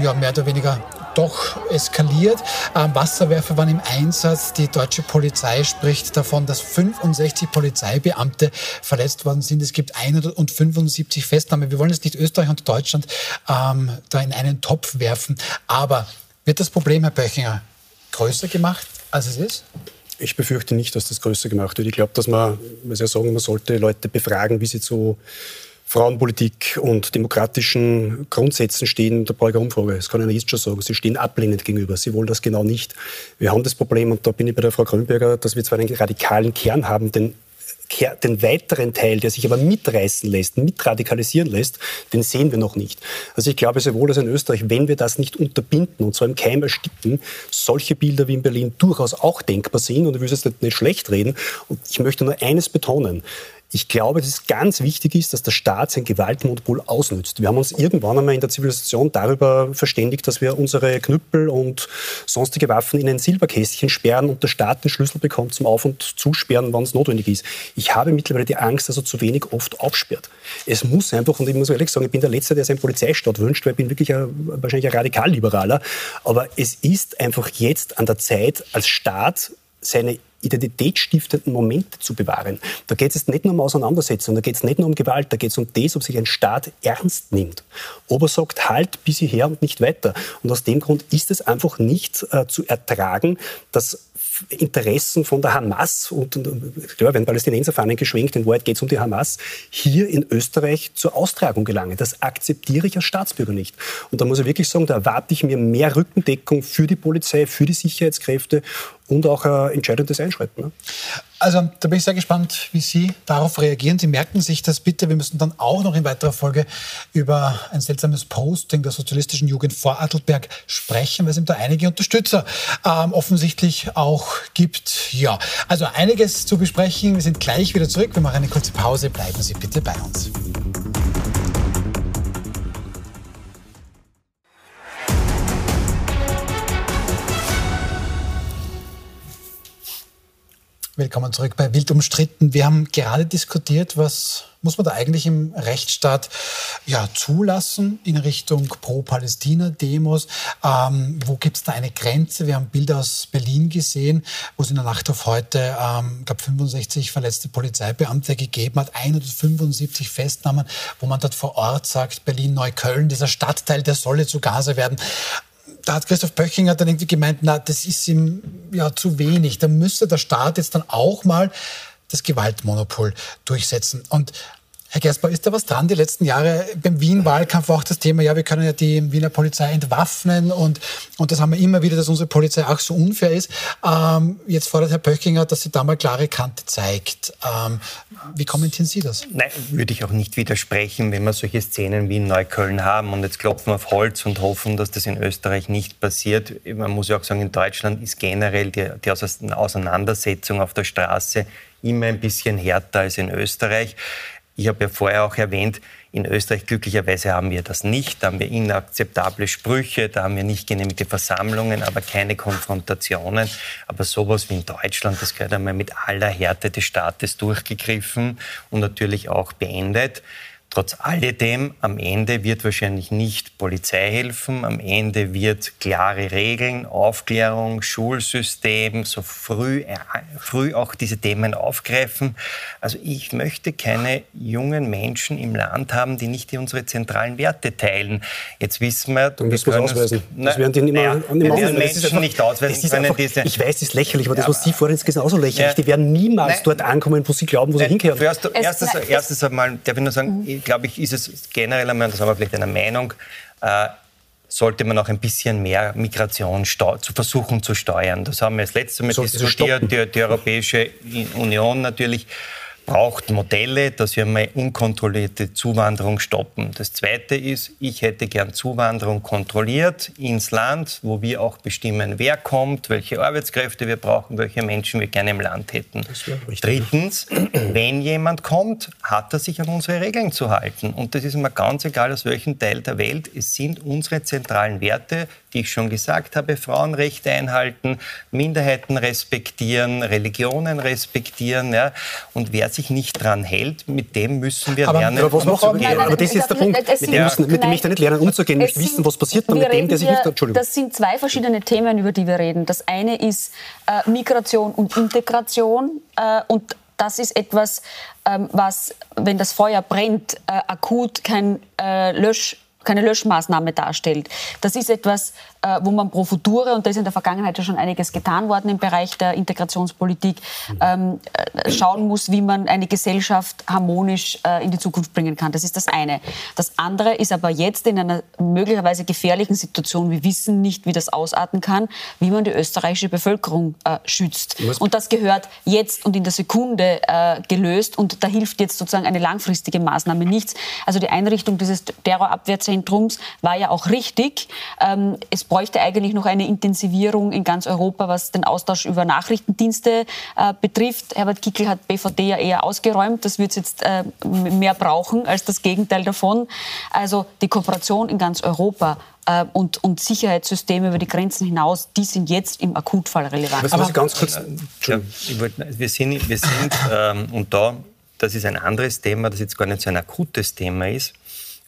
ja, mehr oder weniger doch eskaliert. Ähm, Wasserwerfer waren im Einsatz. Die deutsche Polizei spricht davon, dass 65 Polizeibeamte verletzt worden sind. Es gibt 175 Festnahmen. Wir wollen jetzt nicht Österreich und Deutschland ähm, da in einen Topf werfen. Aber wird das Problem, Herr Böchinger, größer gemacht, als es ist? Ich befürchte nicht, dass das größer gemacht wird. Ich glaube, dass man, man ja sagen, man sollte Leute befragen, wie sie zu Frauenpolitik und demokratischen Grundsätzen stehen. Ich eine Umfrage. Das kann ich jetzt schon sagen. Sie stehen ablehnend gegenüber. Sie wollen das genau nicht. Wir haben das Problem, und da bin ich bei der Frau Grünberger, dass wir zwar einen radikalen Kern haben, den den weiteren Teil, der sich aber mitreißen lässt, mitradikalisieren lässt, den sehen wir noch nicht. Also ich glaube sehr wohl, dass in Österreich, wenn wir das nicht unterbinden und zwar im Keim ersticken, solche Bilder wie in Berlin durchaus auch denkbar sind und ich will es jetzt nicht schlecht reden. Und ich möchte nur eines betonen. Ich glaube, dass es ganz wichtig ist, dass der Staat sein Gewaltmonopol ausnützt. Wir haben uns irgendwann einmal in der Zivilisation darüber verständigt, dass wir unsere Knüppel und sonstige Waffen in ein Silberkästchen sperren und der Staat den Schlüssel bekommt zum Auf- und Zusperren, wann es notwendig ist. Ich habe mittlerweile die Angst, dass er zu wenig oft aufsperrt. Es muss einfach, und ich muss ehrlich sagen, ich bin der Letzte, der seinen Polizeistaat wünscht, weil ich bin wirklich ein, wahrscheinlich ein Radikalliberaler. Aber es ist einfach jetzt an der Zeit, als Staat seine identitätsstiftenden Momente zu bewahren. Da geht es nicht nur um Auseinandersetzung, da geht es nicht nur um Gewalt, da geht es um das, ob sich ein Staat ernst nimmt. Ob er sagt, halt bis hierher und nicht weiter. Und aus dem Grund ist es einfach nicht äh, zu ertragen, dass Interessen von der Hamas und, und klar werden Palästinenserfahnen geschwenkt, in Wahrheit geht es um die Hamas, hier in Österreich zur Austragung gelangen. Das akzeptiere ich als Staatsbürger nicht. Und da muss ich wirklich sagen, da erwarte ich mir mehr Rückendeckung für die Polizei, für die Sicherheitskräfte und auch ein entscheidendes Einschreiten. Ne? Also da bin ich sehr gespannt, wie Sie darauf reagieren. Sie merken sich das bitte. Wir müssen dann auch noch in weiterer Folge über ein seltsames Posting der sozialistischen Jugend vor Adelberg sprechen, weil es eben da einige Unterstützer ähm, offensichtlich auch gibt. Ja, also einiges zu besprechen. Wir sind gleich wieder zurück. Wir machen eine kurze Pause. Bleiben Sie bitte bei uns. Willkommen zurück bei Wild umstritten. Wir haben gerade diskutiert, was muss man da eigentlich im Rechtsstaat ja, zulassen in Richtung Pro-Palästina-Demos? Ähm, wo gibt es da eine Grenze? Wir haben Bilder aus Berlin gesehen, wo es in der Nacht auf heute, ähm, glaube 65 verletzte Polizeibeamte gegeben hat, 175 Festnahmen, wo man dort vor Ort sagt, Berlin-Neukölln, dieser Stadtteil, der solle zu Gaza werden da hat Christoph Böchinger dann irgendwie gemeint, na, das ist ihm ja zu wenig. Da müsste der Staat jetzt dann auch mal das Gewaltmonopol durchsetzen. Und Herr Gersbau, ist da was dran? Die letzten Jahre beim Wien-Wahlkampf war auch das Thema, ja, wir können ja die Wiener Polizei entwaffnen und, und das haben wir immer wieder, dass unsere Polizei auch so unfair ist. Ähm, jetzt fordert Herr Pöchinger, dass sie da mal klare Kante zeigt. Ähm, wie kommentieren Sie das? Nein, würde ich auch nicht widersprechen, wenn wir solche Szenen wie in Neukölln haben und jetzt klopfen wir auf Holz und hoffen, dass das in Österreich nicht passiert. Man muss ja auch sagen, in Deutschland ist generell die, die Auseinandersetzung auf der Straße immer ein bisschen härter als in Österreich. Ich habe ja vorher auch erwähnt, in Österreich glücklicherweise haben wir das nicht. Da haben wir inakzeptable Sprüche, da haben wir nicht genehmigte Versammlungen, aber keine Konfrontationen. Aber sowas wie in Deutschland, das gehört einmal mit aller Härte des Staates durchgegriffen und natürlich auch beendet. Trotz alledem, am Ende wird wahrscheinlich nicht Polizei helfen, am Ende wird klare Regeln, Aufklärung, Schulsystem, so früh, äh, früh auch diese Themen aufgreifen. Also ich möchte keine jungen Menschen im Land haben, die nicht unsere zentralen Werte teilen. Jetzt wissen wir... Dann müssen wir es ausweisen. das werden die nicht mehr, ja, nicht mehr Menschen einfach, nicht ausweisen können. Einfach, diese, ich weiß, das ist lächerlich, aber das, was Sie vorhin gesagt haben, ist auch so lächerlich. Ja. Die werden niemals Nein. dort ankommen, wo sie glauben, wo sie hingehören. Erst, erstes, erstes einmal, darf ich nur sagen, mhm glaube ich, ist es generell einmal, das haben wir vielleicht einer Meinung, äh, sollte man auch ein bisschen mehr Migration zu versuchen zu steuern. Das haben wir das letzte Mal diskutiert, die, die Europäische Union natürlich braucht Modelle, dass wir mal unkontrollierte Zuwanderung stoppen. Das Zweite ist, ich hätte gern Zuwanderung kontrolliert ins Land, wo wir auch bestimmen, wer kommt, welche Arbeitskräfte wir brauchen, welche Menschen wir gerne im Land hätten. Drittens, wenn jemand kommt, hat er sich an unsere Regeln zu halten. Und das ist mir ganz egal, aus welchem Teil der Welt. Es sind unsere zentralen Werte, die ich schon gesagt habe, Frauenrechte einhalten, Minderheiten respektieren, Religionen respektieren. Ja. Und wer sich nicht dran hält, mit dem müssen wir aber, lernen. Aber, was noch, aber das ist jetzt der Punkt. Mit dem, müssen, mit dem möchte ich nicht lernen umzugehen. Ich wissen, was passiert dann mit dem, der sich nicht... Entschuldigung. Das sind zwei verschiedene Themen, über die wir reden. Das eine ist äh, Migration und Integration. Äh, und das ist etwas, ähm, was, wenn das Feuer brennt, äh, akut kein äh, Lösch keine Löschmaßnahme darstellt. Das ist etwas, äh, wo man pro future, und da ist in der Vergangenheit ja schon einiges getan worden im Bereich der Integrationspolitik, ähm, äh, schauen muss, wie man eine Gesellschaft harmonisch äh, in die Zukunft bringen kann. Das ist das eine. Das andere ist aber jetzt in einer möglicherweise gefährlichen Situation, wir wissen nicht, wie das ausarten kann, wie man die österreichische Bevölkerung äh, schützt. Und das gehört jetzt und in der Sekunde äh, gelöst und da hilft jetzt sozusagen eine langfristige Maßnahme nichts. Also die Einrichtung dieses Terrorabwehrzentrum Ballungszentrums war ja auch richtig. Ähm, es bräuchte eigentlich noch eine Intensivierung in ganz Europa, was den Austausch über Nachrichtendienste äh, betrifft. Herbert Kickel hat BVD ja eher ausgeräumt. Das wird es jetzt äh, mehr brauchen als das Gegenteil davon. Also die Kooperation in ganz Europa äh, und, und Sicherheitssysteme über die Grenzen hinaus, die sind jetzt im Akutfall relevant. Was, was ganz kurz, ja, wollt, wir sind, wir sind [LAUGHS] ähm, und da, das ist ein anderes Thema, das jetzt gar nicht so ein akutes Thema ist.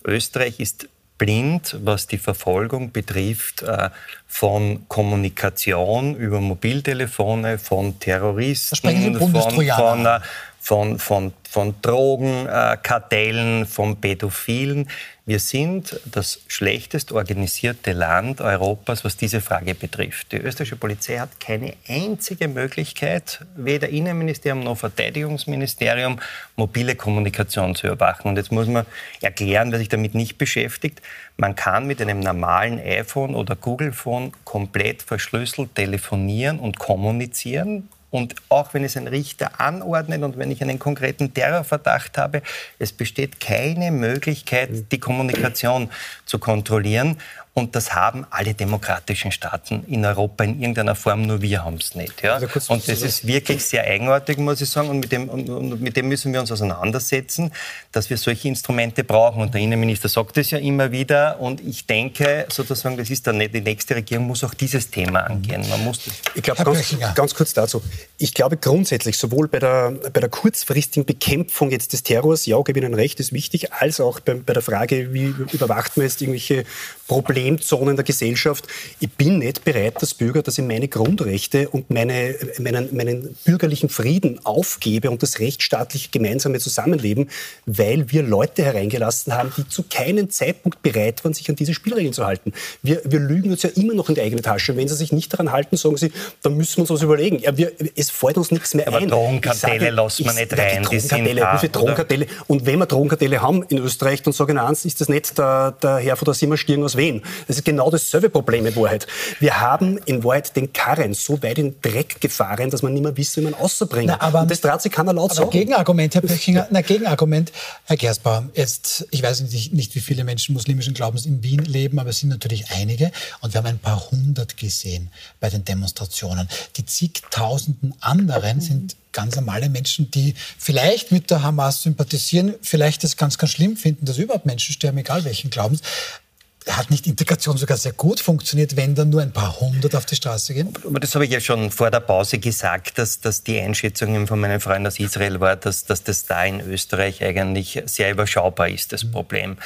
Österreich ist blind, was die Verfolgung betrifft äh, von Kommunikation über Mobiltelefone, von Terroristen, von, von, äh, von, von, von Drogenkartellen, von Pädophilen. Wir sind das schlechtest organisierte Land Europas, was diese Frage betrifft. Die österreichische Polizei hat keine einzige Möglichkeit, weder Innenministerium noch Verteidigungsministerium, mobile Kommunikation zu überwachen. Und jetzt muss man erklären, wer sich damit nicht beschäftigt. Man kann mit einem normalen iPhone oder Google-Phone komplett verschlüsselt telefonieren und kommunizieren und auch wenn es ein Richter anordnet und wenn ich einen konkreten Terrorverdacht habe, es besteht keine Möglichkeit, die Kommunikation zu kontrollieren. Und das haben alle demokratischen Staaten in Europa in irgendeiner Form, nur wir haben es nicht. Ja? Also und das ist wirklich sehr eigenartig, muss ich sagen. Und mit, dem, und mit dem müssen wir uns auseinandersetzen, dass wir solche Instrumente brauchen. Und der Innenminister sagt es ja immer wieder. Und ich denke, sozusagen, das ist dann die nächste Regierung muss auch dieses Thema angehen. Man muss ich glaube, ganz, ganz, kurz dazu. Ich glaube grundsätzlich, sowohl bei der, bei der kurzfristigen Bekämpfung jetzt des Terrors, ja, gebe Ihnen recht, ist wichtig, als auch bei, bei der Frage, wie überwacht man jetzt irgendwelche Probleme Problemzonen der Gesellschaft. Ich bin nicht bereit, als Bürger, dass ich meine Grundrechte und meine, meinen, meinen bürgerlichen Frieden aufgebe und das rechtsstaatliche gemeinsame Zusammenleben, weil wir Leute hereingelassen haben, die zu keinem Zeitpunkt bereit waren, sich an diese Spielregeln zu halten. Wir, wir lügen uns ja immer noch in die eigene Tasche. Und wenn sie sich nicht daran halten, sagen sie, dann müssen wir uns was überlegen. Ja, wir, es fällt uns nichts mehr Aber ein. Drogenkartelle lassen wir nicht rein. Drogenkartelle, da, Drogenkartelle. Und wenn wir Drogenkartelle haben in Österreich, dann sagen eins, ist das nicht der, der Herr von der Simmerstirn aus Wien. Das ist genau dasselbe Problem in Wahrheit. Wir haben in Wahrheit den Karren so weit in den Dreck gefahren, dass man nicht mehr weiß, wie man auszubringen. Na, aber, Und das traut sich keiner laut aber sagen. Gegenargument, Herr Pöchinger, na, Gegenargument, Herr Gersbauer, jetzt, ich weiß nicht, nicht, wie viele Menschen muslimischen Glaubens in Wien leben, aber es sind natürlich einige. Und wir haben ein paar hundert gesehen bei den Demonstrationen. Die zigtausenden anderen sind ganz normale Menschen, die vielleicht mit der Hamas sympathisieren, vielleicht es ganz, ganz schlimm finden, dass überhaupt Menschen sterben, egal welchen Glaubens hat nicht Integration sogar sehr gut funktioniert, wenn dann nur ein paar hundert auf die Straße gehen? Aber das habe ich ja schon vor der Pause gesagt, dass, dass die Einschätzung von meinen Freunden aus Israel war, dass, dass das da in Österreich eigentlich sehr überschaubar ist, das mhm. Problem.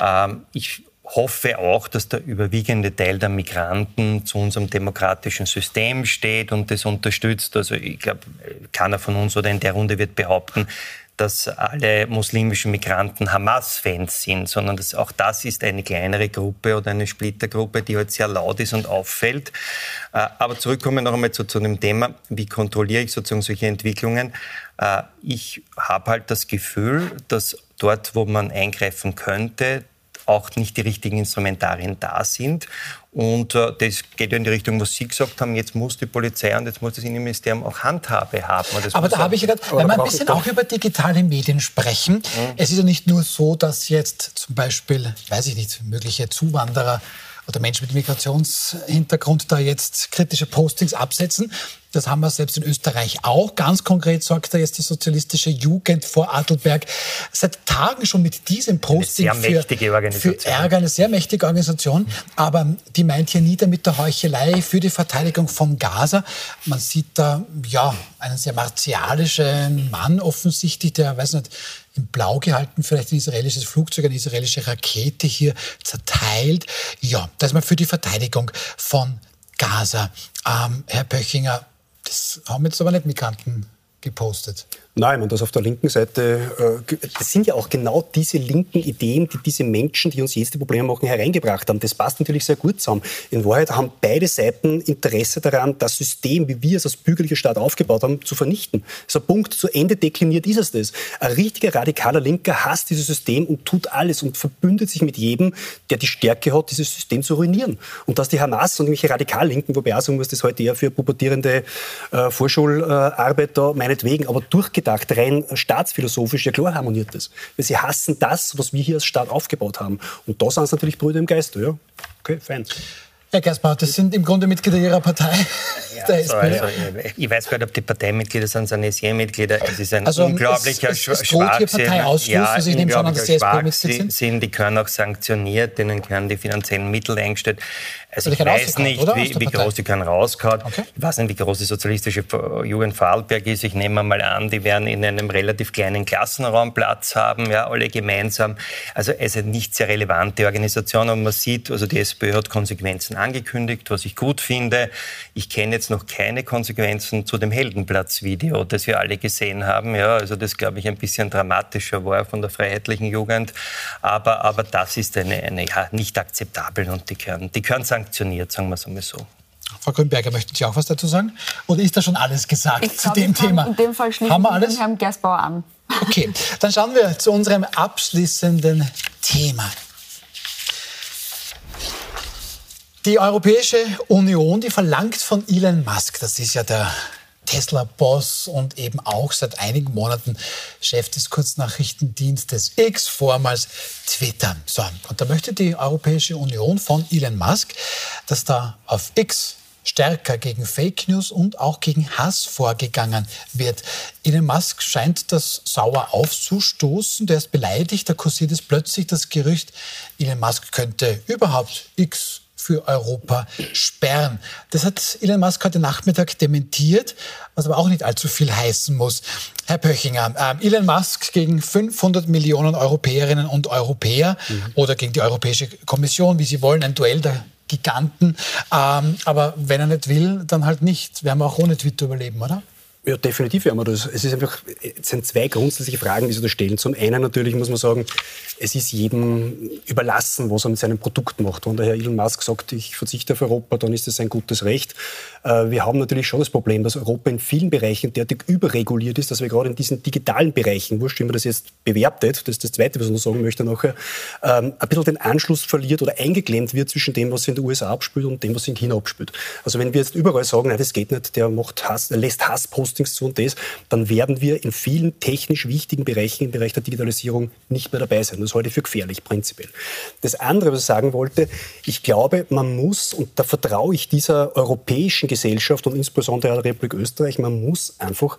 Ähm, ich hoffe auch, dass der überwiegende Teil der Migranten zu unserem demokratischen System steht und das unterstützt. Also ich glaube, keiner von uns oder in der Runde wird behaupten, dass alle muslimischen Migranten Hamas-Fans sind, sondern dass auch das ist eine kleinere Gruppe oder eine Splittergruppe, die halt sehr laut ist und auffällt. Äh, aber zurückkommen noch einmal zu, zu dem Thema, wie kontrolliere ich sozusagen solche Entwicklungen? Äh, ich habe halt das Gefühl, dass dort, wo man eingreifen könnte, auch nicht die richtigen Instrumentarien da sind. Und äh, das geht ja in die Richtung, was Sie gesagt haben, jetzt muss die Polizei und jetzt muss das Innenministerium auch Handhabe haben. aber da habe ich ja gerade, wenn wir ein bisschen auch über digitale Medien sprechen, mhm. es ist ja nicht nur so, dass jetzt zum Beispiel, weiß ich nicht, mögliche Zuwanderer oder Menschen mit Migrationshintergrund da jetzt kritische Postings absetzen. Das haben wir selbst in Österreich auch. Ganz konkret sorgt da jetzt die sozialistische Jugend vor Adelberg seit Tagen schon mit diesem Posting eine sehr mächtige Organisation. für Ärger, eine sehr mächtige Organisation. Aber die meint hier nieder mit der Heuchelei für die Verteidigung von Gaza. Man sieht da ja einen sehr martialischen Mann offensichtlich, der, weiß nicht, in Blau gehalten, vielleicht ein israelisches Flugzeug, eine israelische Rakete hier zerteilt. Ja, das ist mal für die Verteidigung von Gaza. Ähm, Herr Pöchinger, das haben jetzt aber nicht Migranten gepostet. Nein, und das auf der linken Seite, äh, das sind ja auch genau diese linken Ideen, die diese Menschen, die uns jetzt die Probleme machen, hereingebracht haben. Das passt natürlich sehr gut zusammen. In Wahrheit haben beide Seiten Interesse daran, das System, wie wir es als bürgerlicher Staat aufgebaut haben, zu vernichten. So Punkt, zu Ende dekliniert ist es das. Ein richtiger radikaler Linker hasst dieses System und tut alles und verbündet sich mit jedem, der die Stärke hat, dieses System zu ruinieren. Und dass die Hamas und irgendwelche Radikallinken, wobei auch sagen muss, das heute eher für pubertierende äh, Vorschularbeit da, meinen meinetwegen, aber durchgedacht, rein staatsphilosophisch, ja klar harmoniert das. Weil sie hassen das, was wir hier als Staat aufgebaut haben. Und da sind es natürlich Brüder im Geiste, ja. Okay, fein. Herr Gersbach, das sind im Grunde Mitglieder Ihrer Partei, ja, der also, Also, ich weiß gar nicht, ob die Parteimitglieder sind, sind SE-Mitglieder. Es ist ein also, unglaublicher es, es, Schwachsinn. Ja, also ich nehme an, dass die SP sind. Die können auch sanktioniert, denen können die finanziellen Mittel eingestellt. Also ich weiß nicht, wie, wie groß die können rausgehauen. Okay. Ich weiß nicht, wie groß die sozialistische Jugend Vorarlberg ist. Ich nehme mal an, die werden in einem relativ kleinen Klassenraum Platz haben, ja, alle gemeinsam. Also es ist eine nicht sehr relevante Organisation und man sieht, also die SPÖ hat Konsequenzen angekündigt, was ich gut finde. Ich kenne jetzt noch keine Konsequenzen zu dem Heldenplatz-Video, das wir alle gesehen haben. Ja, also das, glaube ich, ein bisschen dramatischer war von der freiheitlichen Jugend. Aber, aber das ist eine, eine ja, nicht akzeptabel und die können, die können sanktioniert, sagen wir es einmal so. Frau Grünberger, möchten Sie auch was dazu sagen? Oder ist da schon alles gesagt ich zu glaub, dem Thema? In dem Fall schließen Haben wir alles? Herrn Gersbauer an. Okay, dann schauen wir zu unserem abschließenden Thema. Die Europäische Union, die verlangt von Elon Musk, das ist ja der Tesla-Boss und eben auch seit einigen Monaten Chef des Kurznachrichtendienstes X, vormals Twitter. So, und da möchte die Europäische Union von Elon Musk, dass da auf X stärker gegen Fake News und auch gegen Hass vorgegangen wird. Elon Musk scheint das sauer aufzustoßen. Der ist beleidigt. Da kursiert es plötzlich das Gerücht, Elon Musk könnte überhaupt X für Europa sperren. Das hat Elon Musk heute Nachmittag dementiert, was aber auch nicht allzu viel heißen muss. Herr Pöchinger, äh, Elon Musk gegen 500 Millionen Europäerinnen und Europäer mhm. oder gegen die Europäische Kommission, wie Sie wollen, ein Duell der Giganten. Ähm, aber wenn er nicht will, dann halt nicht. Werden wir auch ohne Twitter überleben, oder? Ja, definitiv werden wir das. Es ist einfach, es sind zwei grundsätzliche Fragen, die Sie da stellen. Zum einen natürlich muss man sagen, es ist jedem überlassen, was er mit seinem Produkt macht. Wenn der Herr Elon Musk sagt, ich verzichte auf Europa, dann ist das ein gutes Recht. Äh, wir haben natürlich schon das Problem, dass Europa in vielen Bereichen derartig überreguliert ist, dass wir gerade in diesen digitalen Bereichen, wurscht, wie man das jetzt bewertet, das ist das Zweite, was ich noch sagen möchte nachher, ähm, ein bisschen den Anschluss verliert oder eingeklemmt wird zwischen dem, was in den USA abspielt und dem, was in China abspielt. Also wenn wir jetzt überall sagen, nein, das geht nicht, der macht Hass, lässt Hasspostings zu und das, dann werden wir in vielen technisch wichtigen Bereichen im Bereich der Digitalisierung nicht mehr dabei sein. Das halte ich für gefährlich prinzipiell. Das andere, was ich sagen wollte, ich glaube, man muss, und da vertraue ich dieser europäischen Gesellschaft und insbesondere der Republik Österreich, man muss einfach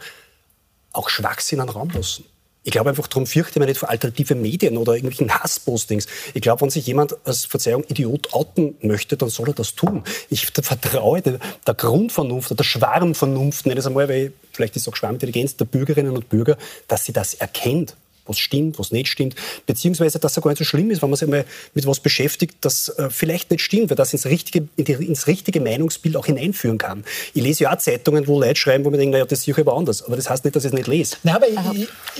auch Schwachsinn an Raum lassen. Ich glaube einfach, darum fürchte mich nicht vor alternative Medien oder irgendwelchen Hasspostings. Ich glaube, wenn sich jemand als, Verzeihung, Idiot outen möchte, dann soll er das tun. Ich vertraue der, Grundvernunft, der Schwarmvernunft, nicht einmal, weil vielleicht ist es auch Schwarmintelligenz der Bürgerinnen und Bürger, dass sie das erkennt was stimmt, was nicht stimmt, beziehungsweise dass es gar nicht so schlimm ist, wenn man sich einmal mit was beschäftigt, das äh, vielleicht nicht stimmt, weil das ins richtige, in die, ins richtige Meinungsbild auch hineinführen kann. Ich lese ja auch Zeitungen, wo Leute schreiben, wo man denkt, naja, das ist sicher aber anders, aber das heißt nicht, dass ich es nicht lese. Na, aber also,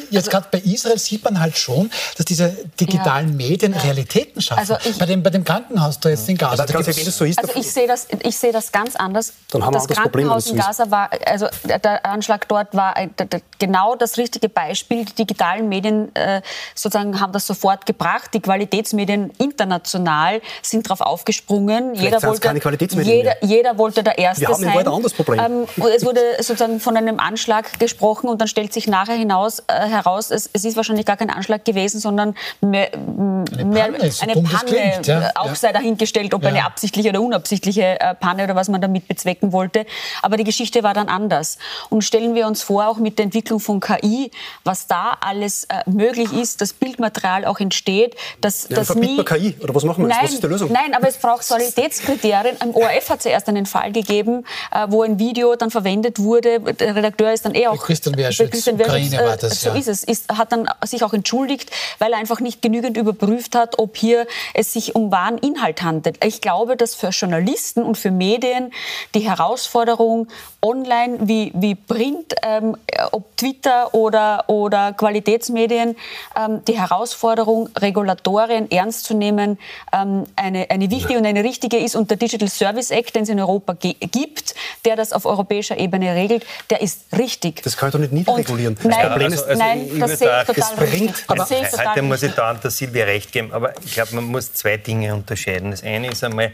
jetzt gerade bei Israel sieht man halt schon, dass diese digitalen ja. Medien ja. Realitäten schaffen. Also ich, bei, dem, bei dem Krankenhaus da jetzt in Gaza. Da so ist, also ich sehe das, ich sehe das ganz anders. Dann haben das wir das Krankenhaus Problem, in Gaza war, also der Anschlag dort war genau das richtige Beispiel. Die digitalen Medien äh, sozusagen haben das sofort gebracht. Die Qualitätsmedien international sind darauf aufgesprungen. jeder wollte, keine Qualitätsmedien jeder, jeder wollte der Erste Wir haben sein. ein anderes Problem. Ähm, und es wurde sozusagen von einem Anschlag gesprochen und dann stellt sich nachher hinaus, äh, heraus, es, es, ist wahrscheinlich gar kein Anschlag gewesen, sondern mehr, eine mehr Panne, eine Panne klingt, ja. auch ja. sei dahingestellt, ob ja. eine absichtliche oder unabsichtliche äh, Panne oder was man damit bezwecken wollte. Aber die Geschichte war dann anders. Und stellen wir uns vor, auch mit der Entwicklung von KI, was da alles äh, möglich ist, dass Bildmaterial auch entsteht, dass ja, das nie... KI oder was machen wir jetzt? Nein, was ist die Lösung? Nein, aber es braucht Qualitätskriterien. Im ORF hat es erst einen Fall gegeben, äh, wo ein Video dann verwendet wurde. Der Redakteur ist dann eh auch... Christian Werschwitz, Christian Werschwitz, Ukraine war das, äh, So ja. ist es. Ist, hat dann sich auch entschuldigt, weil er einfach nicht genügend überprüft hat, ob hier es sich um wahren Inhalt handelt. Ich glaube, dass für Journalisten und für Medien die Herausforderung online wie, wie Print, ähm, ob Twitter oder, oder Qualitätsmedien, ähm, die Herausforderung, Regulatorien ernst zu nehmen, ähm, eine, eine wichtige und eine richtige ist. Und der Digital Service Act, den es in Europa gibt, der das auf europäischer Ebene regelt, der ist richtig. Das kann ich doch nicht niederregulieren. Nein, Problem also, also nein, das sehe ich total richtig. Aber heute muss ich da an der Silvia recht geben, aber ich glaube, man muss zwei Dinge unterscheiden. Das eine ist einmal,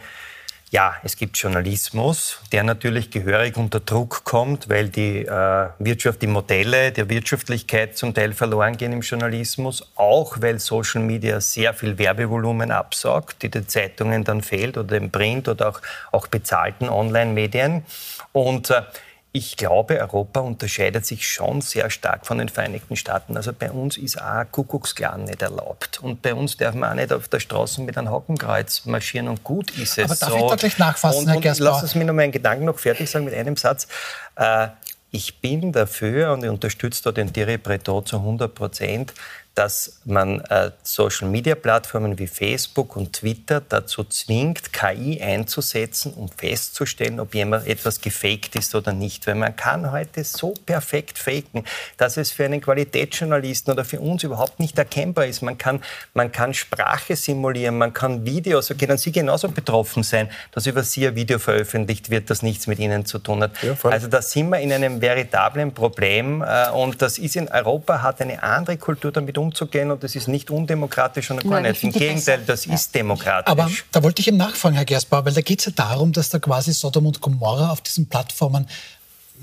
Ja, es gibt Journalismus, der natürlich gehörig unter Druck kommt, weil die äh, Wirtschaft, die Modelle der Wirtschaftlichkeit zum Teil verloren gehen im Journalismus, auch weil Social Media sehr viel Werbevolumen absaugt, die den Zeitungen dann fehlt oder im Print oder auch, auch bezahlten Online-Medien. Und äh, ich glaube, Europa unterscheidet sich schon sehr stark von den Vereinigten Staaten. Also bei uns ist auch Kuckucksklan nicht erlaubt. Und bei uns darf man auch nicht auf der Straße mit einem Hakenkreuz marschieren und gut ist es Aber darf so. ich da gleich nachfassen, und, Herr Lass uns mir noch meinen Gedanken noch fertig sagen mit einem Satz. Äh, ich bin dafür und ich unterstütze da den Thierry Breton zu 100 Prozent, dass man äh, Social-Media-Plattformen wie Facebook und Twitter dazu zwingt, KI einzusetzen, um festzustellen, ob jemand etwas gefaked ist oder nicht. Weil man kann heute so perfekt faken, dass es für einen Qualitätsjournalisten oder für uns überhaupt nicht erkennbar ist. Man kann, man kann Sprache simulieren, man kann Videos, so können Sie genauso betroffen sein, dass über Sie ein Video veröffentlicht wird, das nichts mit Ihnen zu tun hat. Ja, also da sind wir in einem veritablen Problem äh, und das ist in Europa, hat eine andere Kultur damit umzugehen und das ist nicht undemokratisch und gar nicht. Im Gegenteil, das ja. ist demokratisch. Aber da wollte ich eben nachfragen, Herr Gersbauer, weil da geht es ja darum, dass da quasi Sodom und Gomorra auf diesen Plattformen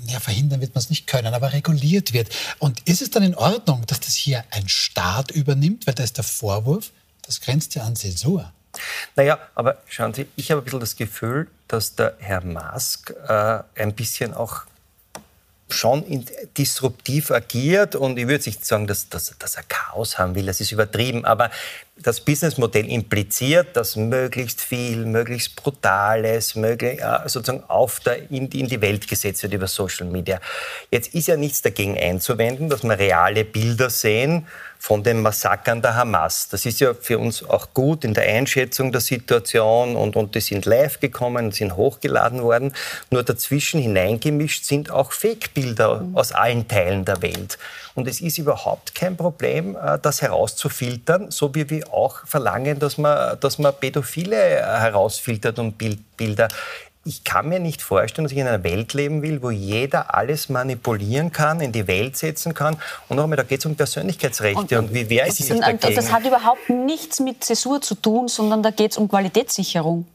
ja, verhindern wird man es nicht können, aber reguliert wird. Und ist es dann in Ordnung, dass das hier ein Staat übernimmt? Weil da ist der Vorwurf, das grenzt ja an Zäsur. Naja, aber schauen Sie, ich habe ein bisschen das Gefühl, dass der Herr Musk äh, ein bisschen auch schon disruptiv agiert und ich würde nicht sagen, dass, dass, dass er Chaos haben will, das ist übertrieben, aber das Businessmodell impliziert, dass möglichst viel, möglichst Brutales, möglich, sozusagen auf der, in, in die Welt gesetzt wird über Social Media. Jetzt ist ja nichts dagegen einzuwenden, dass wir reale Bilder sehen, von den Massakern der Hamas. Das ist ja für uns auch gut in der Einschätzung der Situation und, und die sind live gekommen sind hochgeladen worden. Nur dazwischen hineingemischt sind auch Fake-Bilder mhm. aus allen Teilen der Welt. Und es ist überhaupt kein Problem, äh, das herauszufiltern, so wie wir auch verlangen, dass man, dass man Pädophile herausfiltert und Bilder ich kann mir nicht vorstellen, dass ich in einer Welt leben will, wo jeder alles manipulieren kann, in die Welt setzen kann. Und nochmal, da geht es um Persönlichkeitsrechte. Und, und wie wäre es sich dagegen? Das hat überhaupt nichts mit Zäsur zu tun, sondern da geht es um Qualitätssicherung.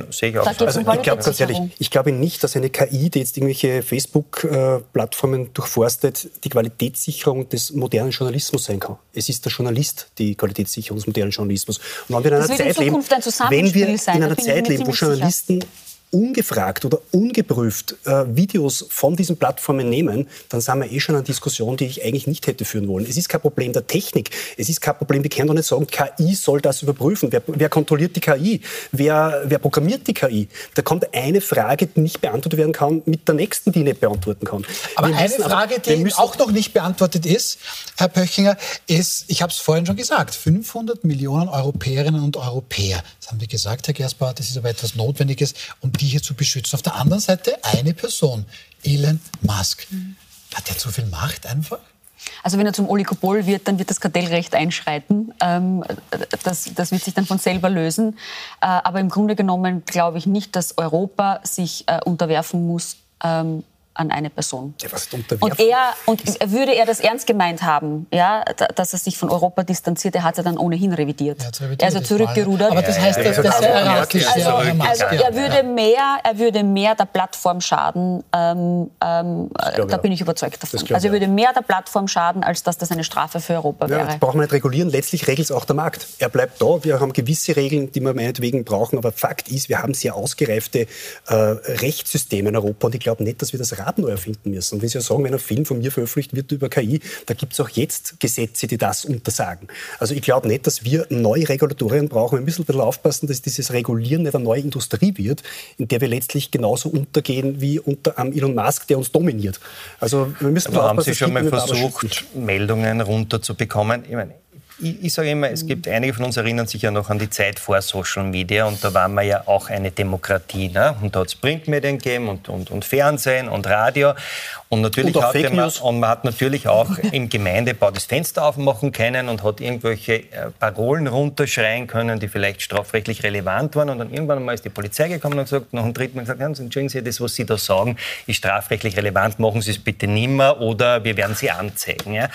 Genau, sehe ich auch. Also ich glaube ganz ehrlich, ich glaube nicht, dass eine KI, die jetzt irgendwelche Facebook-Plattformen durchforstet, die Qualitätssicherung des modernen Journalismus sein kann. Es ist der Journalist die Qualitätssicherung des modernen Journalismus. Und wenn wir in einer Zeit leben, wenn wir in einer Zeit leben, wo Journalisten sicher ungefragt oder ungeprüft äh, Videos von diesen Plattformen nehmen, dann sind wir eh schon eine Diskussion, die ich eigentlich nicht hätte führen wollen. Es ist kein Problem der Technik. Es ist kein Problem, wir können doch nicht sagen, KI soll das überprüfen. Wer, wer kontrolliert die KI? Wer, wer programmiert die KI? Da kommt eine Frage, die nicht beantwortet werden kann, mit der nächsten, die ich nicht beantworten kann. Aber wir eine müssen, Frage, die auch noch nicht beantwortet ist, Herr Pöchinger, ist, ich habe es vorhin schon gesagt, 500 Millionen Europäerinnen und Europäer. Das haben wir gesagt, Herr Gersbauer, das ist aber etwas Notwendiges, um die hier zu beschützen. Auf der anderen Seite eine Person, Elon Musk. Hat er zu viel Macht einfach? Also wenn er zum Oligopol wird, dann wird das Kartellrecht einschreiten. Ähm, das, das, wird sich dann von selber lösen. Äh, aber im Grunde genommen glaube ich nicht, dass Europa sich äh, unterwerfen muss ähm, an eine Person. Ja, und er und würde er das ernst gemeint haben, ja, dass er sich von Europa distanziert, er hat er dann ohnehin revidiert. Ja, er ist also zurückgerudert. Aber das heißt, ja, ja, das also, also, also er würde mehr, er würde mehr der Plattform schaden. Ähm, ähm, da bin ich überzeugt davon. Also er würde mehr der Plattform schaden, als dass das eine Strafe für Europa wäre. Das brauchen wir nicht regulieren. Letztlich regelt es auch der Markt. Er bleibt da. Wir haben gewisse Regeln, die wir meinetwegen brauchen. Aber Fakt ist, wir haben sehr ausgereifte äh, Rechtssysteme in Europa. Und ich glaube nicht, dass wir das Rad neu erfinden müssen. Und wie Sie sagen, wenn ein Film von mir veröffentlicht wird über KI, da gibt es auch jetzt Gesetze, die das untersagen. Also ich glaube nicht, dass wir neue Regulatorien brauchen. Wir müssen ein bisschen aufpassen, dass dieses Regulieren nicht eine neue Industrie wird, in der wir letztlich genauso untergehen wie unter einem Elon Musk, der uns dominiert. Also wir müssen Aber haben Sie schon mal versucht, Meldungen runterzubekommen? Ich meine, ich, ich sage immer, es gibt einige von uns erinnern sich ja noch an die Zeit vor Social Media und da waren wir ja auch eine Demokratie. Ne? Und da hat es Printmedien gegeben und, und, und Fernsehen und Radio. Und natürlich und hatte man, und man hat natürlich auch [LAUGHS] im Gemeindebau das Fenster aufmachen können und hat irgendwelche äh, Parolen runterschreien können, die vielleicht strafrechtlich relevant waren. Und dann irgendwann einmal ist die Polizei gekommen und gesagt, noch ein dritten Mal gesagt, entschuldigen Sie, das, was Sie da sagen, ist strafrechtlich relevant, machen Sie es bitte nimmer oder wir werden Sie anzeigen. Ja?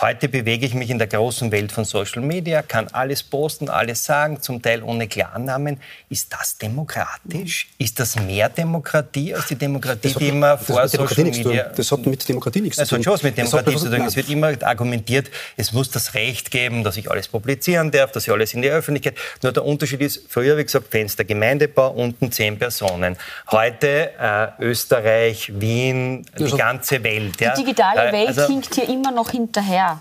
Heute bewege ich mich in der großen Welt von von Social Media, kann alles posten, alles sagen, zum Teil ohne Klarnamen. Ist das demokratisch? Ist das mehr Demokratie als die Demokratie, die immer vor Social Media... Das hat mit Demokratie nichts zu tun. Das hat schon was mit Demokratie zu tun. Es wird immer argumentiert, es muss das Recht geben, dass ich alles publizieren darf, dass ich alles in die Öffentlichkeit... Nur der Unterschied ist, früher, wie gesagt, Fenster Gemeindebau, unten zehn Personen. Heute äh, Österreich, Wien, die ganze Welt. Ja. Die digitale äh, Welt also, hinkt hier immer noch hinterher.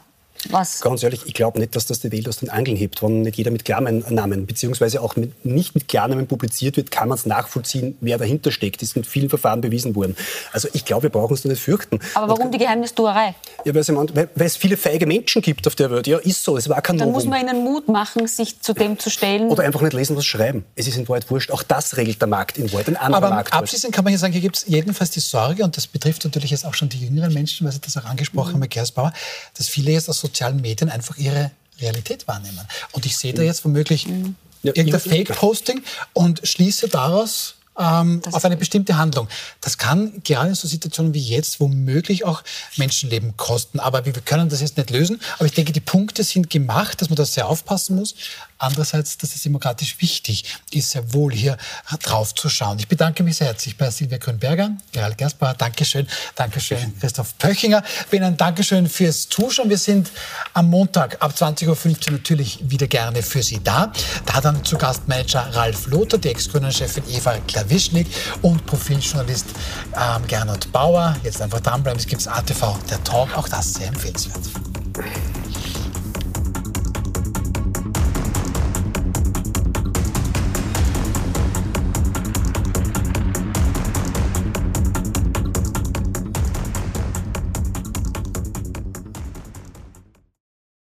Was? Ganz ehrlich, ich glaube nicht, dass das die Welt aus den Angeln hebt, wenn nicht jeder mit Klarnamen, beziehungsweise auch mit, nicht mit Klarnamen publiziert wird, kann man es nachvollziehen, wer dahinter steckt. Das ist in vielen Verfahren bewiesen worden. Also ich glaube, wir brauchen uns da nicht fürchten. Aber warum Und, die Geheimnistuerei? Ja, weil es, weil, weil es, viele feige Menschen gibt auf der Welt. Ja, ist so, es war kein Dann Novum. muss man ihnen Mut machen, sich zu dem zu stellen. Oder einfach nicht lesen, was schreiben. Es ist in Wahrheit wurscht. Auch das regelt der Markt in Wahrheit, ein anderer Aber Markt. abschließend kann man hier sagen, hier gibt es jedenfalls die Sorge, und das betrifft natürlich jetzt auch schon die jüngeren Menschen, weil Sie das auch angesprochen mhm. haben, Herr Gersbauer, dass viele jetzt aus sozialen Medien einfach ihre Realität wahrnehmen. Und ich sehe da jetzt womöglich mhm. irgendein Fake-Posting und schließe daraus ähm, auf eine bestimmte Handlung. Das kann gerade in so Situationen wie jetzt womöglich auch Menschenleben kosten. Aber wir können das jetzt nicht lösen. Aber ich denke, die Punkte sind gemacht, dass man da sehr aufpassen muss. Andererseits, dass es demokratisch wichtig ist, sehr wohl hier drauf zu schauen. Ich bedanke mich sehr herzlich bei Silvia Grünberger, Gerald Gersbauer. Dankeschön. Dankeschön, Christoph Pöchinger. Ihnen Dankeschön fürs Zuschauen. Wir sind am Montag ab 20.15 Uhr natürlich wieder gerne für Sie da. Da dann zu Gastmanager Ralf Lothar, die Ex-Grünen-Chefin Eva Klawischnik und Profiljournalist ähm, Gernot Bauer. Jetzt einfach dranbleiben. Es gibt ATV, der Talk. Auch das sehr empfehlenswert.